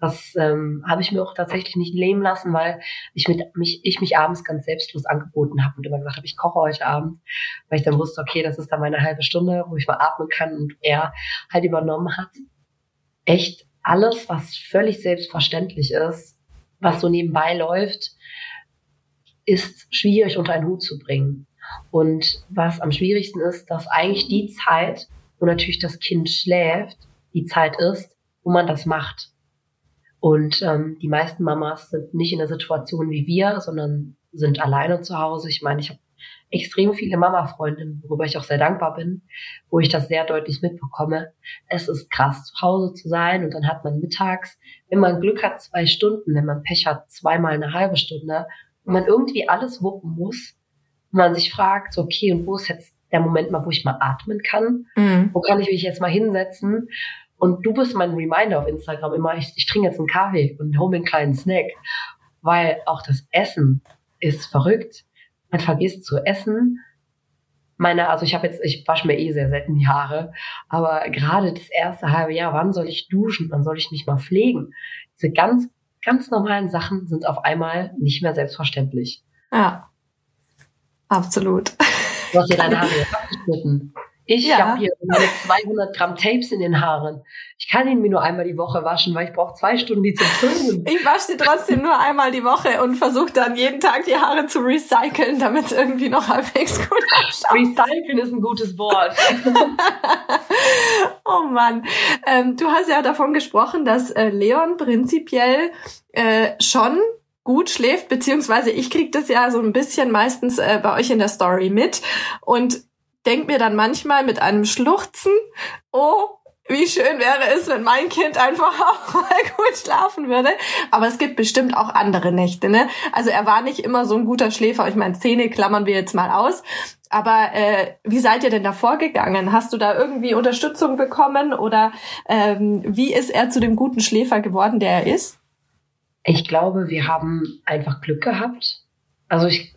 Das ähm, habe ich mir auch tatsächlich nicht leben lassen, weil ich, mit, mich, ich mich abends ganz selbstlos angeboten habe und immer gesagt habe, ich koche heute Abend, weil ich dann wusste, okay, das ist dann meine halbe Stunde, wo ich mal atmen kann und er halt übernommen hat. Echt alles, was völlig selbstverständlich ist, was so nebenbei läuft, ist schwierig unter einen Hut zu bringen. Und was am schwierigsten ist, dass eigentlich die Zeit, wo natürlich das Kind schläft, die Zeit ist, wo man das macht. Und ähm, die meisten Mamas sind nicht in der Situation wie wir, sondern sind alleine zu Hause. Ich meine, ich habe extrem viele Mama-Freundinnen, worüber ich auch sehr dankbar bin, wo ich das sehr deutlich mitbekomme. Es ist krass, zu Hause zu sein und dann hat man mittags, wenn man Glück hat, zwei Stunden, wenn man Pech hat, zweimal eine halbe Stunde und man irgendwie alles wuppen muss und man sich fragt, so, okay, und wo ist jetzt der Moment mal, wo ich mal atmen kann? Mhm. Wo kann ich mich jetzt mal hinsetzen? Und du bist mein Reminder auf Instagram immer, ich, ich trinke jetzt einen Kaffee und hole mir einen kleinen Snack, weil auch das Essen ist verrückt man vergisst zu essen. Meine, also ich habe jetzt, ich wasche mir eh sehr selten die Haare, aber gerade das erste halbe Jahr, wann soll ich duschen, wann soll ich mich mal pflegen? Diese ganz, ganz normalen Sachen sind auf einmal nicht mehr selbstverständlich. Ja, absolut. Du hast dir deine Haare abgeschnitten. Ich ja. habe hier 200 Gramm Tapes in den Haaren. Ich kann ihn mir nur einmal die Woche waschen, weil ich brauche zwei Stunden, die zu föhnen. Ich wasche sie trotzdem nur einmal die Woche und versuche dann jeden Tag die Haare zu recyceln, damit es irgendwie noch halbwegs gut ausschaut. Recyceln ist ein gutes Wort. oh Mann. Ähm, du hast ja davon gesprochen, dass äh, Leon prinzipiell äh, schon gut schläft, beziehungsweise ich krieg das ja so ein bisschen meistens äh, bei euch in der Story mit. Und denke mir dann manchmal mit einem Schluchzen, oh, wie schön wäre es, wenn mein Kind einfach auch mal gut schlafen würde. Aber es gibt bestimmt auch andere Nächte, ne? Also er war nicht immer so ein guter Schläfer. Ich meine, Zähne klammern wir jetzt mal aus. Aber äh, wie seid ihr denn da vorgegangen? Hast du da irgendwie Unterstützung bekommen oder ähm, wie ist er zu dem guten Schläfer geworden, der er ist? Ich glaube, wir haben einfach Glück gehabt. Also ich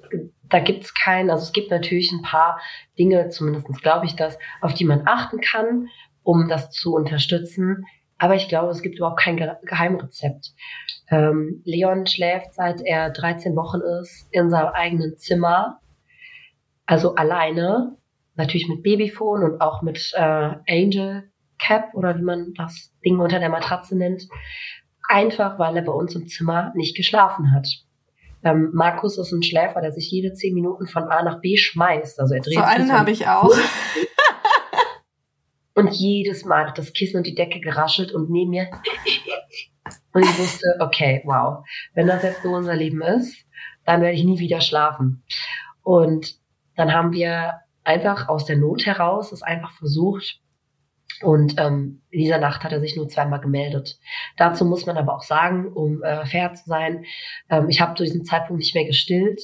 da gibt's keinen, also es gibt natürlich ein paar Dinge, zumindest glaube ich das, auf die man achten kann, um das zu unterstützen. Aber ich glaube, es gibt überhaupt kein Geheimrezept. Ähm, Leon schläft, seit er 13 Wochen ist, in seinem eigenen Zimmer. Also alleine, natürlich mit Babyphone und auch mit äh, Angel Cap oder wie man das Ding unter der Matratze nennt. Einfach, weil er bei uns im Zimmer nicht geschlafen hat. Ähm, Markus ist ein Schläfer, der sich jede zehn Minuten von A nach B schmeißt. Also er dreht so einen habe ich auch. Und jedes Mal hat das Kissen und die Decke geraschelt und neben mir. Und ich wusste, okay, wow, wenn das jetzt so unser Leben ist, dann werde ich nie wieder schlafen. Und dann haben wir einfach aus der Not heraus es einfach versucht, und ähm, in dieser Nacht hat er sich nur zweimal gemeldet. Dazu muss man aber auch sagen, um äh, fair zu sein, ähm, ich habe zu diesem Zeitpunkt nicht mehr gestillt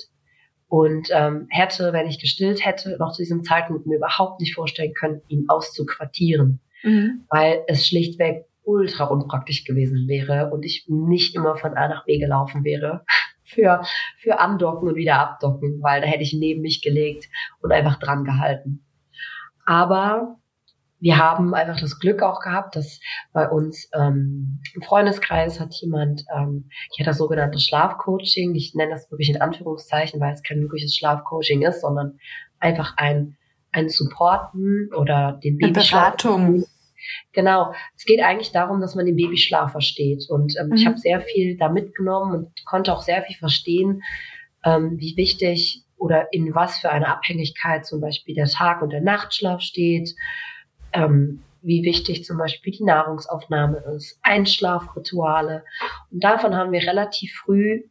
und ähm, hätte, wenn ich gestillt hätte, noch zu diesem Zeitpunkt mir überhaupt nicht vorstellen können, ihn auszuquartieren, mhm. weil es schlichtweg ultra unpraktisch gewesen wäre und ich nicht immer von A nach B gelaufen wäre für, für Andocken und wieder abdocken, weil da hätte ich neben mich gelegt und einfach dran gehalten. Aber wir haben einfach das Glück auch gehabt, dass bei uns ähm, im Freundeskreis hat jemand, ähm, ich hatte das sogenannte Schlafcoaching, ich nenne das wirklich in Anführungszeichen, weil es kein wirkliches Schlafcoaching ist, sondern einfach ein, ein Supporten oder den Babyschlaf. Beratung. Genau. Es geht eigentlich darum, dass man den Babyschlaf versteht. Und ähm, mhm. ich habe sehr viel da mitgenommen und konnte auch sehr viel verstehen, ähm, wie wichtig oder in was für eine Abhängigkeit zum Beispiel der Tag- und der Nachtschlaf steht ähm, wie wichtig zum Beispiel die Nahrungsaufnahme ist, Einschlafrituale. Und davon haben wir relativ früh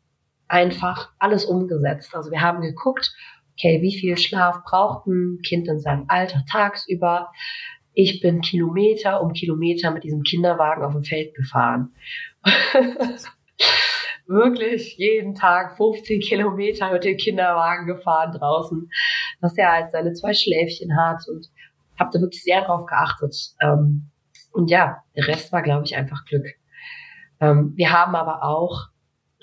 einfach alles umgesetzt. Also wir haben geguckt, okay, wie viel Schlaf braucht ein Kind in seinem Alter tagsüber? Ich bin Kilometer um Kilometer mit diesem Kinderwagen auf dem Feld gefahren. Wirklich jeden Tag 15 Kilometer mit dem Kinderwagen gefahren draußen, dass er halt seine zwei Schläfchen hat und habe da wirklich sehr drauf geachtet. Ähm, und ja, der Rest war, glaube ich, einfach Glück. Ähm, wir haben aber auch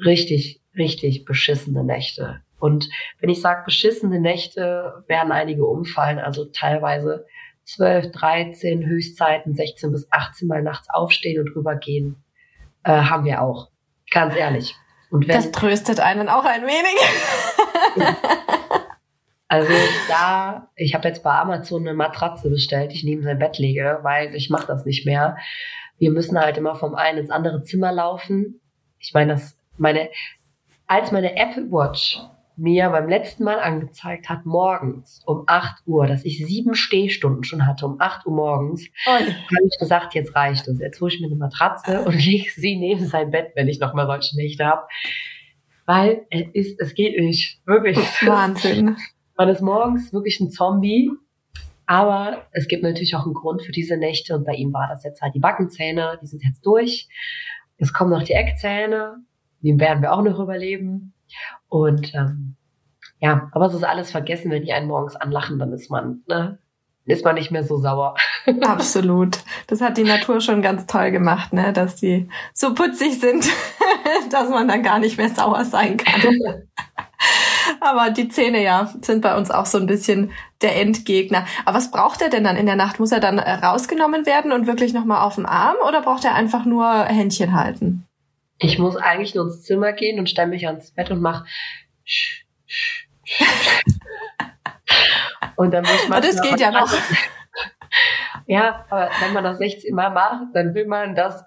richtig, richtig beschissene Nächte. Und wenn ich sage beschissene Nächte, werden einige umfallen. Also teilweise 12, 13 Höchstzeiten, 16 bis 18 Mal nachts aufstehen und rübergehen, äh, haben wir auch. Ganz ehrlich. Und wenn, das tröstet einen auch ein wenig. also da, ich habe jetzt bei Amazon eine Matratze bestellt, die ich neben sein Bett lege, weil ich mache das nicht mehr. Wir müssen halt immer vom einen ins andere Zimmer laufen. Ich meine, das meine als meine Apple Watch mir beim letzten Mal angezeigt hat, morgens um 8 Uhr, dass ich sieben Stehstunden schon hatte, um 8 Uhr morgens, habe ich gesagt, jetzt reicht es. Jetzt hole ich mir eine Matratze und lege sie neben sein Bett, wenn ich nochmal solche Nächte habe. Weil es ist, es geht nicht. Wirklich. Wahnsinn. Man ist morgens wirklich ein Zombie. Aber es gibt natürlich auch einen Grund für diese Nächte und bei ihm war das jetzt halt die Backenzähne, die sind jetzt durch. Es kommen noch die Eckzähne, die werden wir auch noch überleben. Und ähm, ja, aber es ist alles vergessen, wenn die einen morgens anlachen, dann ist man, ne, ist man nicht mehr so sauer. Absolut. Das hat die Natur schon ganz toll gemacht, ne, dass die so putzig sind, dass man dann gar nicht mehr sauer sein kann. Aber die Zähne ja sind bei uns auch so ein bisschen der Endgegner. Aber was braucht er denn dann in der Nacht? Muss er dann rausgenommen werden und wirklich nochmal auf dem Arm oder braucht er einfach nur Händchen halten? Ich muss eigentlich nur ins Zimmer gehen und stelle mich ans Bett und mache und dann muss man. das geht ja noch. Ja, aber wenn man das 16 Mal macht, dann will man das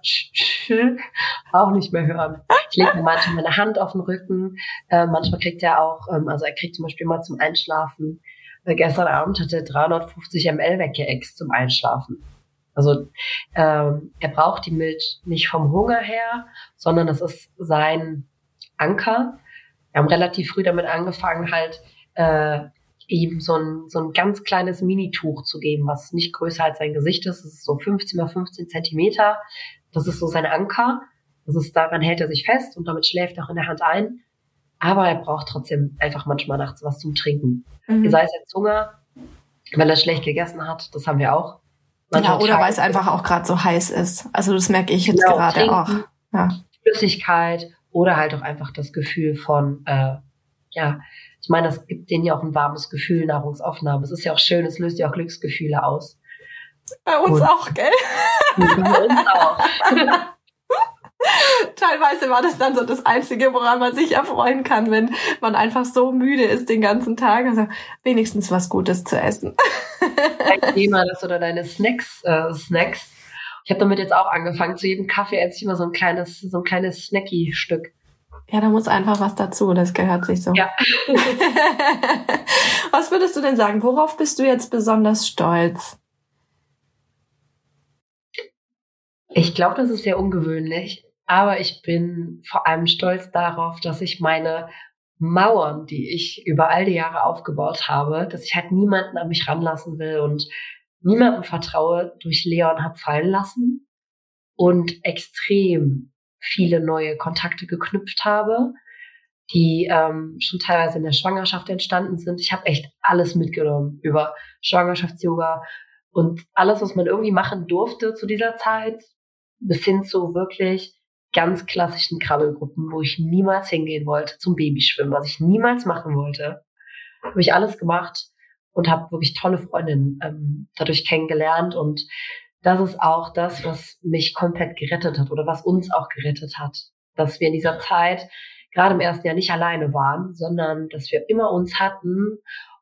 auch nicht mehr hören. Ich lege mir manchmal meine Hand auf den Rücken. Äh, manchmal kriegt er auch, ähm, also er kriegt zum Beispiel mal zum Einschlafen. Äh, gestern Abend hat er 350 ml weggeext zum Einschlafen. Also ähm, er braucht die Milch nicht vom Hunger her, sondern das ist sein Anker. Wir haben relativ früh damit angefangen, halt äh, ihm so ein, so ein ganz kleines Minituch zu geben, was nicht größer als sein Gesicht ist. Das ist so 15 mal 15 Zentimeter. Das ist so sein Anker. Das ist, daran hält er sich fest und damit schläft er auch in der Hand ein. Aber er braucht trotzdem einfach manchmal nachts was zum Trinken. Mhm. Sei es jetzt Hunger, weil er schlecht gegessen hat, das haben wir auch. Ja, oder weil es einfach auch gerade so heiß ist. Also das merke ich jetzt genau, gerade auch. Ja. Flüssigkeit oder halt auch einfach das Gefühl von, äh, ja, ich meine, das gibt denen ja auch ein warmes Gefühl, Nahrungsaufnahme. Es ist ja auch schön, es löst ja auch Glücksgefühle aus. Bei uns Und auch, gell? Bei uns auch. Teilweise war das dann so das Einzige, woran man sich erfreuen kann, wenn man einfach so müde ist den ganzen Tag. Also wenigstens was Gutes zu essen. Dein Thema, das oder deine Snacks, äh, Snacks. Ich habe damit jetzt auch angefangen. Zu jedem Kaffee esse ich immer so ein kleines, so ein kleines Snacky-Stück. Ja, da muss einfach was dazu, das gehört sich so. Ja. was würdest du denn sagen? Worauf bist du jetzt besonders stolz? Ich glaube, das ist sehr ungewöhnlich. Aber ich bin vor allem stolz darauf, dass ich meine Mauern, die ich über all die Jahre aufgebaut habe, dass ich halt niemanden an mich ranlassen will und niemandem vertraue, durch Leon habe fallen lassen und extrem viele neue Kontakte geknüpft habe, die ähm, schon teilweise in der Schwangerschaft entstanden sind. Ich habe echt alles mitgenommen über Schwangerschafts-Yoga und alles, was man irgendwie machen durfte zu dieser Zeit, bis hin zu wirklich ganz klassischen Krabbelgruppen, wo ich niemals hingehen wollte, zum Babyschwimmen, was ich niemals machen wollte. Habe ich alles gemacht und habe wirklich tolle Freundinnen ähm, dadurch kennengelernt. Und das ist auch das, was mich komplett gerettet hat oder was uns auch gerettet hat. Dass wir in dieser Zeit gerade im ersten Jahr nicht alleine waren, sondern dass wir immer uns hatten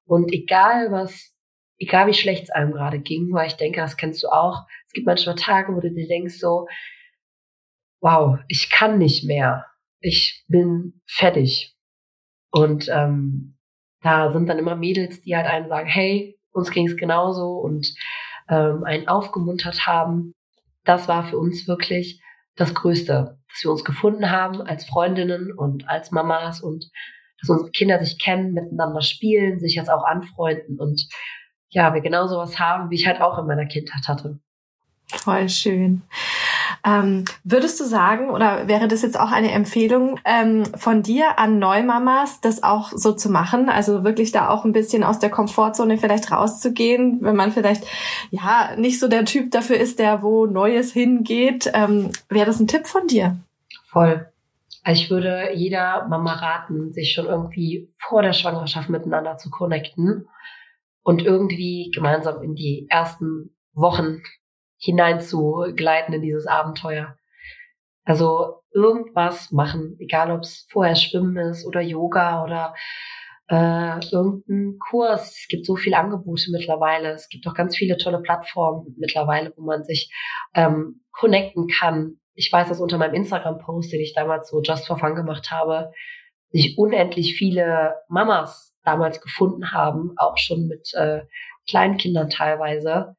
und egal was, egal wie schlecht es einem gerade ging, weil ich denke, das kennst du auch, es gibt manchmal Tage, wo du dir denkst so, wow, ich kann nicht mehr. Ich bin fertig. Und ähm, da sind dann immer Mädels, die halt einen sagen, hey, uns ging es genauso und ähm, einen aufgemuntert haben. Das war für uns wirklich das Größte, dass wir uns gefunden haben als Freundinnen und als Mamas und dass unsere Kinder sich kennen, miteinander spielen, sich jetzt auch anfreunden und ja, wir genau sowas haben, wie ich halt auch in meiner Kindheit hatte. Voll schön. Ähm, würdest du sagen, oder wäre das jetzt auch eine Empfehlung ähm, von dir an Neumamas, das auch so zu machen? Also wirklich da auch ein bisschen aus der Komfortzone vielleicht rauszugehen, wenn man vielleicht ja nicht so der Typ dafür ist, der wo Neues hingeht. Ähm, wäre das ein Tipp von dir? Voll. Also ich würde jeder Mama raten, sich schon irgendwie vor der Schwangerschaft miteinander zu connecten und irgendwie gemeinsam in die ersten Wochen hineinzugleiten in dieses Abenteuer. Also irgendwas machen, egal ob es vorher Schwimmen ist oder Yoga oder äh, irgendein Kurs. Es gibt so viele Angebote mittlerweile. Es gibt auch ganz viele tolle Plattformen mittlerweile, wo man sich ähm, connecten kann. Ich weiß, dass unter meinem Instagram-Post, den ich damals so just for fun gemacht habe, sich unendlich viele Mamas damals gefunden haben, auch schon mit äh, Kleinkindern teilweise,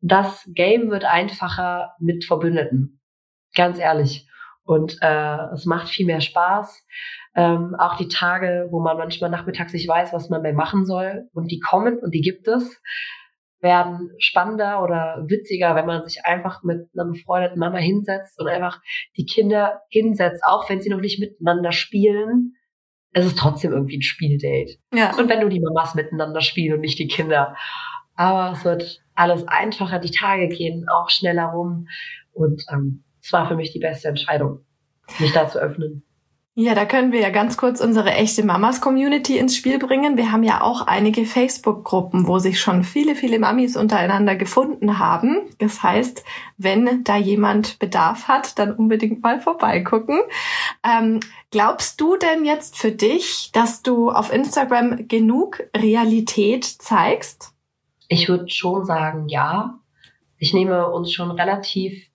das Game wird einfacher mit Verbündeten. Ganz ehrlich. Und äh, es macht viel mehr Spaß. Ähm, auch die Tage, wo man manchmal nachmittags nicht weiß, was man mehr machen soll, und die kommen und die gibt es, werden spannender oder witziger, wenn man sich einfach mit einer befreundeten Mama hinsetzt und einfach die Kinder hinsetzt, auch wenn sie noch nicht miteinander spielen. Es ist trotzdem irgendwie ein Spieldate. Ja. Und wenn du die Mamas miteinander spielen und nicht die Kinder. Aber es wird alles einfacher, die Tage gehen auch schneller rum. Und ähm, es war für mich die beste Entscheidung, mich da zu öffnen. Ja, da können wir ja ganz kurz unsere echte Mamas Community ins Spiel bringen. Wir haben ja auch einige Facebook-Gruppen, wo sich schon viele, viele Mamis untereinander gefunden haben. Das heißt, wenn da jemand Bedarf hat, dann unbedingt mal vorbeigucken. Ähm, glaubst du denn jetzt für dich, dass du auf Instagram genug Realität zeigst? Ich würde schon sagen, ja. Ich nehme uns schon relativ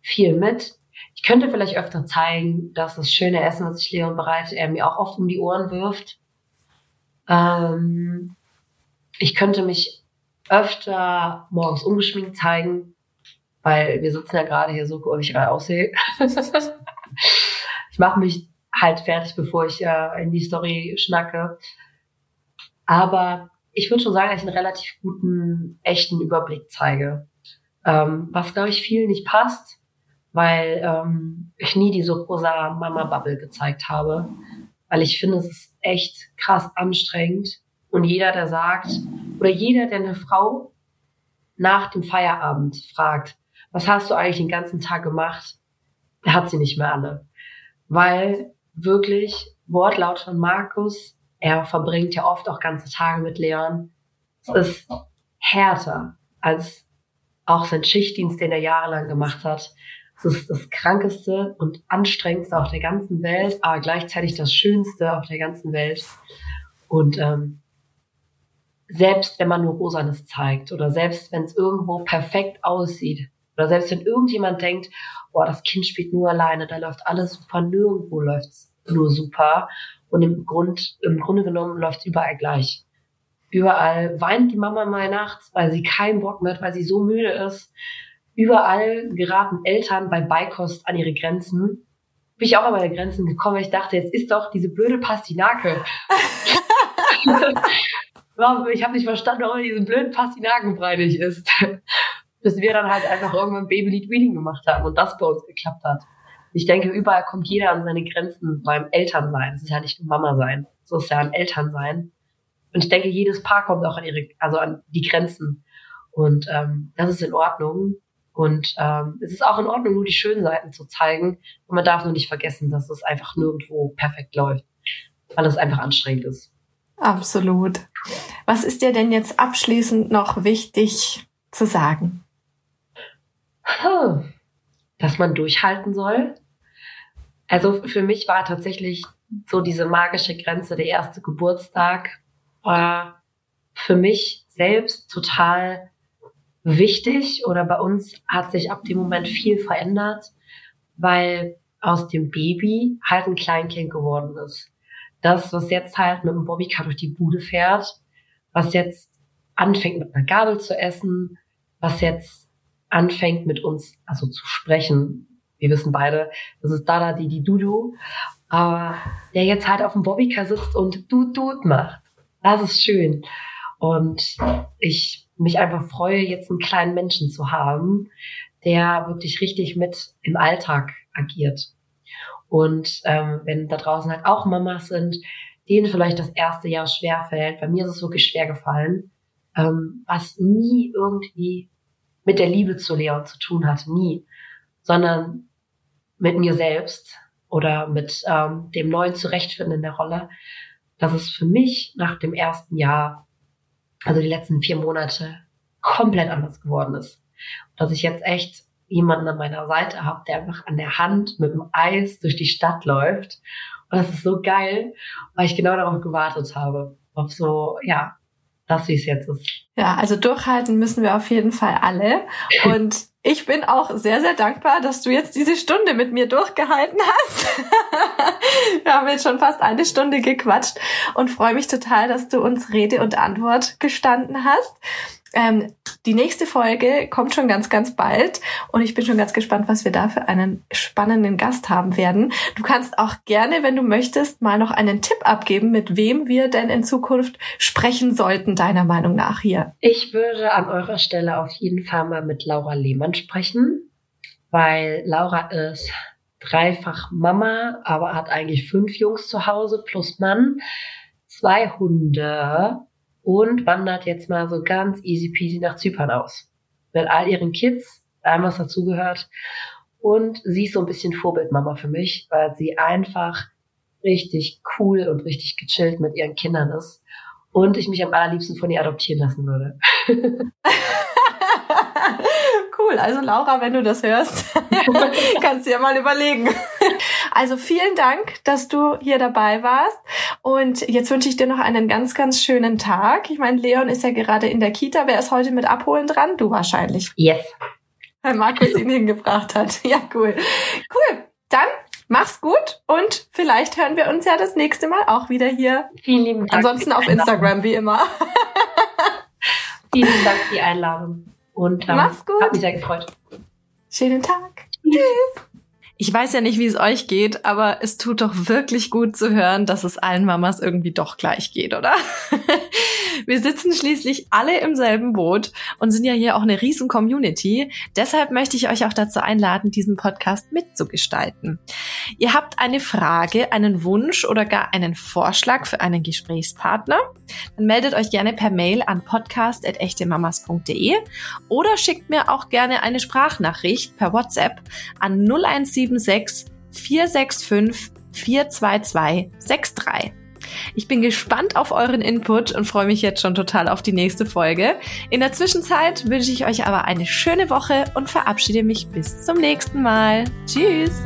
viel mit. Ich könnte vielleicht öfter zeigen, dass das schöne Essen, was ich Leon bereite, er mir auch oft um die Ohren wirft. Ähm, ich könnte mich öfter morgens ungeschminkt zeigen, weil wir sitzen ja gerade hier so, wie ich gerade aussehe. ich mache mich halt fertig, bevor ich äh, in die Story schnacke. Aber ich würde schon sagen, dass ich einen relativ guten, echten Überblick zeige. Ähm, was, glaube ich, vielen nicht passt, weil ähm, ich nie diese rosa Mama-Bubble gezeigt habe. Weil ich finde, es ist echt krass anstrengend. Und jeder, der sagt, oder jeder, der eine Frau nach dem Feierabend fragt, was hast du eigentlich den ganzen Tag gemacht, der hat sie nicht mehr alle. Weil wirklich, Wortlaut von Markus, er verbringt ja oft auch ganze Tage mit Leon. Es ist härter als auch sein Schichtdienst, den er jahrelang gemacht hat. Es ist das krankeste und anstrengendste auf der ganzen Welt, aber gleichzeitig das Schönste auf der ganzen Welt. Und ähm, selbst wenn man nur Rosanes zeigt oder selbst wenn es irgendwo perfekt aussieht oder selbst wenn irgendjemand denkt, boah, das Kind spielt nur alleine, da läuft alles super, nirgendwo läuft's nur super und im, Grund, im Grunde genommen läuft es überall gleich. Überall weint die Mama mal nachts, weil sie keinen Bock mehr hat, weil sie so müde ist. Überall geraten Eltern bei Beikost an ihre Grenzen. Bin ich auch an meine Grenzen gekommen, weil ich dachte, jetzt ist doch diese blöde Pastinake. ich habe nicht verstanden, warum diese blöden Pastinakenbrei nicht ist. Bis wir dann halt einfach irgendwann Babylied Reading gemacht haben und das bei uns geklappt hat ich denke, überall kommt jeder an seine Grenzen beim Elternsein. Es ist ja nicht nur Mama sein, es ist ja ein Elternsein. Und ich denke, jedes Paar kommt auch an ihre, also an die Grenzen. Und ähm, das ist in Ordnung. Und ähm, es ist auch in Ordnung, nur die schönen Seiten zu zeigen. Und man darf nur nicht vergessen, dass es einfach nirgendwo perfekt läuft, weil es einfach anstrengend ist. Absolut. Was ist dir denn jetzt abschließend noch wichtig zu sagen? Dass man durchhalten soll, also für mich war tatsächlich so diese magische Grenze, der erste Geburtstag, war für mich selbst total wichtig oder bei uns hat sich ab dem Moment viel verändert, weil aus dem Baby halt ein Kleinkind geworden ist. Das, was jetzt halt mit dem Bobbycar durch die Bude fährt, was jetzt anfängt mit einer Gabel zu essen, was jetzt anfängt mit uns also zu sprechen, wir wissen beide, das ist Dada Didi Dudu. aber der jetzt halt auf dem Bobbycar sitzt und du Dut macht. Das ist schön. Und ich mich einfach freue, jetzt einen kleinen Menschen zu haben, der wirklich richtig mit im Alltag agiert. Und ähm, wenn da draußen halt auch Mamas sind, denen vielleicht das erste Jahr schwer fällt, bei mir ist es wirklich schwer gefallen, ähm, was nie irgendwie mit der Liebe zu Leon zu tun hat, nie, sondern mit mir selbst oder mit ähm, dem neuen Zurechtfinden in der Rolle, dass es für mich nach dem ersten Jahr, also die letzten vier Monate, komplett anders geworden ist. Und dass ich jetzt echt jemanden an meiner Seite habe, der einfach an der Hand mit dem Eis durch die Stadt läuft. Und das ist so geil, weil ich genau darauf gewartet habe. Auf so, ja, das, wie es jetzt ist. Ja, also durchhalten müssen wir auf jeden Fall alle. Und ich bin auch sehr, sehr dankbar, dass du jetzt diese Stunde mit mir durchgehalten hast. wir haben jetzt schon fast eine Stunde gequatscht und freue mich total, dass du uns Rede und Antwort gestanden hast. Ähm, die nächste Folge kommt schon ganz, ganz bald und ich bin schon ganz gespannt, was wir da für einen spannenden Gast haben werden. Du kannst auch gerne, wenn du möchtest, mal noch einen Tipp abgeben, mit wem wir denn in Zukunft sprechen sollten, deiner Meinung nach hier. Ich würde an eurer Stelle auf jeden Fall mal mit Laura Lehmann sprechen, weil Laura ist dreifach Mama, aber hat eigentlich fünf Jungs zu Hause plus Mann, zwei Hunde und wandert jetzt mal so ganz easy peasy nach Zypern aus. Mit all ihren Kids, allem was dazugehört. Und sie ist so ein bisschen Vorbildmama für mich, weil sie einfach richtig cool und richtig gechillt mit ihren Kindern ist. Und ich mich am allerliebsten von ihr adoptieren lassen würde. cool. Also Laura, wenn du das hörst, kannst du ja mal überlegen. Also vielen Dank, dass du hier dabei warst. Und jetzt wünsche ich dir noch einen ganz, ganz schönen Tag. Ich meine, Leon ist ja gerade in der Kita. Wer ist heute mit abholen dran? Du wahrscheinlich. Yes. Weil Markus ihn hingebracht hat. Ja, cool. Cool. Dann mach's gut und vielleicht hören wir uns ja das nächste Mal auch wieder hier. Vielen lieben Dank. Ansonsten auf Instagram, wie immer. Vielen Dank für die Einladung. Und ähm, Mach's gut. Hat mich sehr gefreut. Schönen Tag. Tschüss. Ich weiß ja nicht, wie es euch geht, aber es tut doch wirklich gut zu hören, dass es allen Mamas irgendwie doch gleich geht, oder? Wir sitzen schließlich alle im selben Boot und sind ja hier auch eine riesen Community. Deshalb möchte ich euch auch dazu einladen, diesen Podcast mitzugestalten. Ihr habt eine Frage, einen Wunsch oder gar einen Vorschlag für einen Gesprächspartner? Dann meldet euch gerne per Mail an podcast.echtemamas.de oder schickt mir auch gerne eine Sprachnachricht per WhatsApp an 0176 076 465 42263. Ich bin gespannt auf euren Input und freue mich jetzt schon total auf die nächste Folge. In der Zwischenzeit wünsche ich euch aber eine schöne Woche und verabschiede mich bis zum nächsten Mal. Tschüss!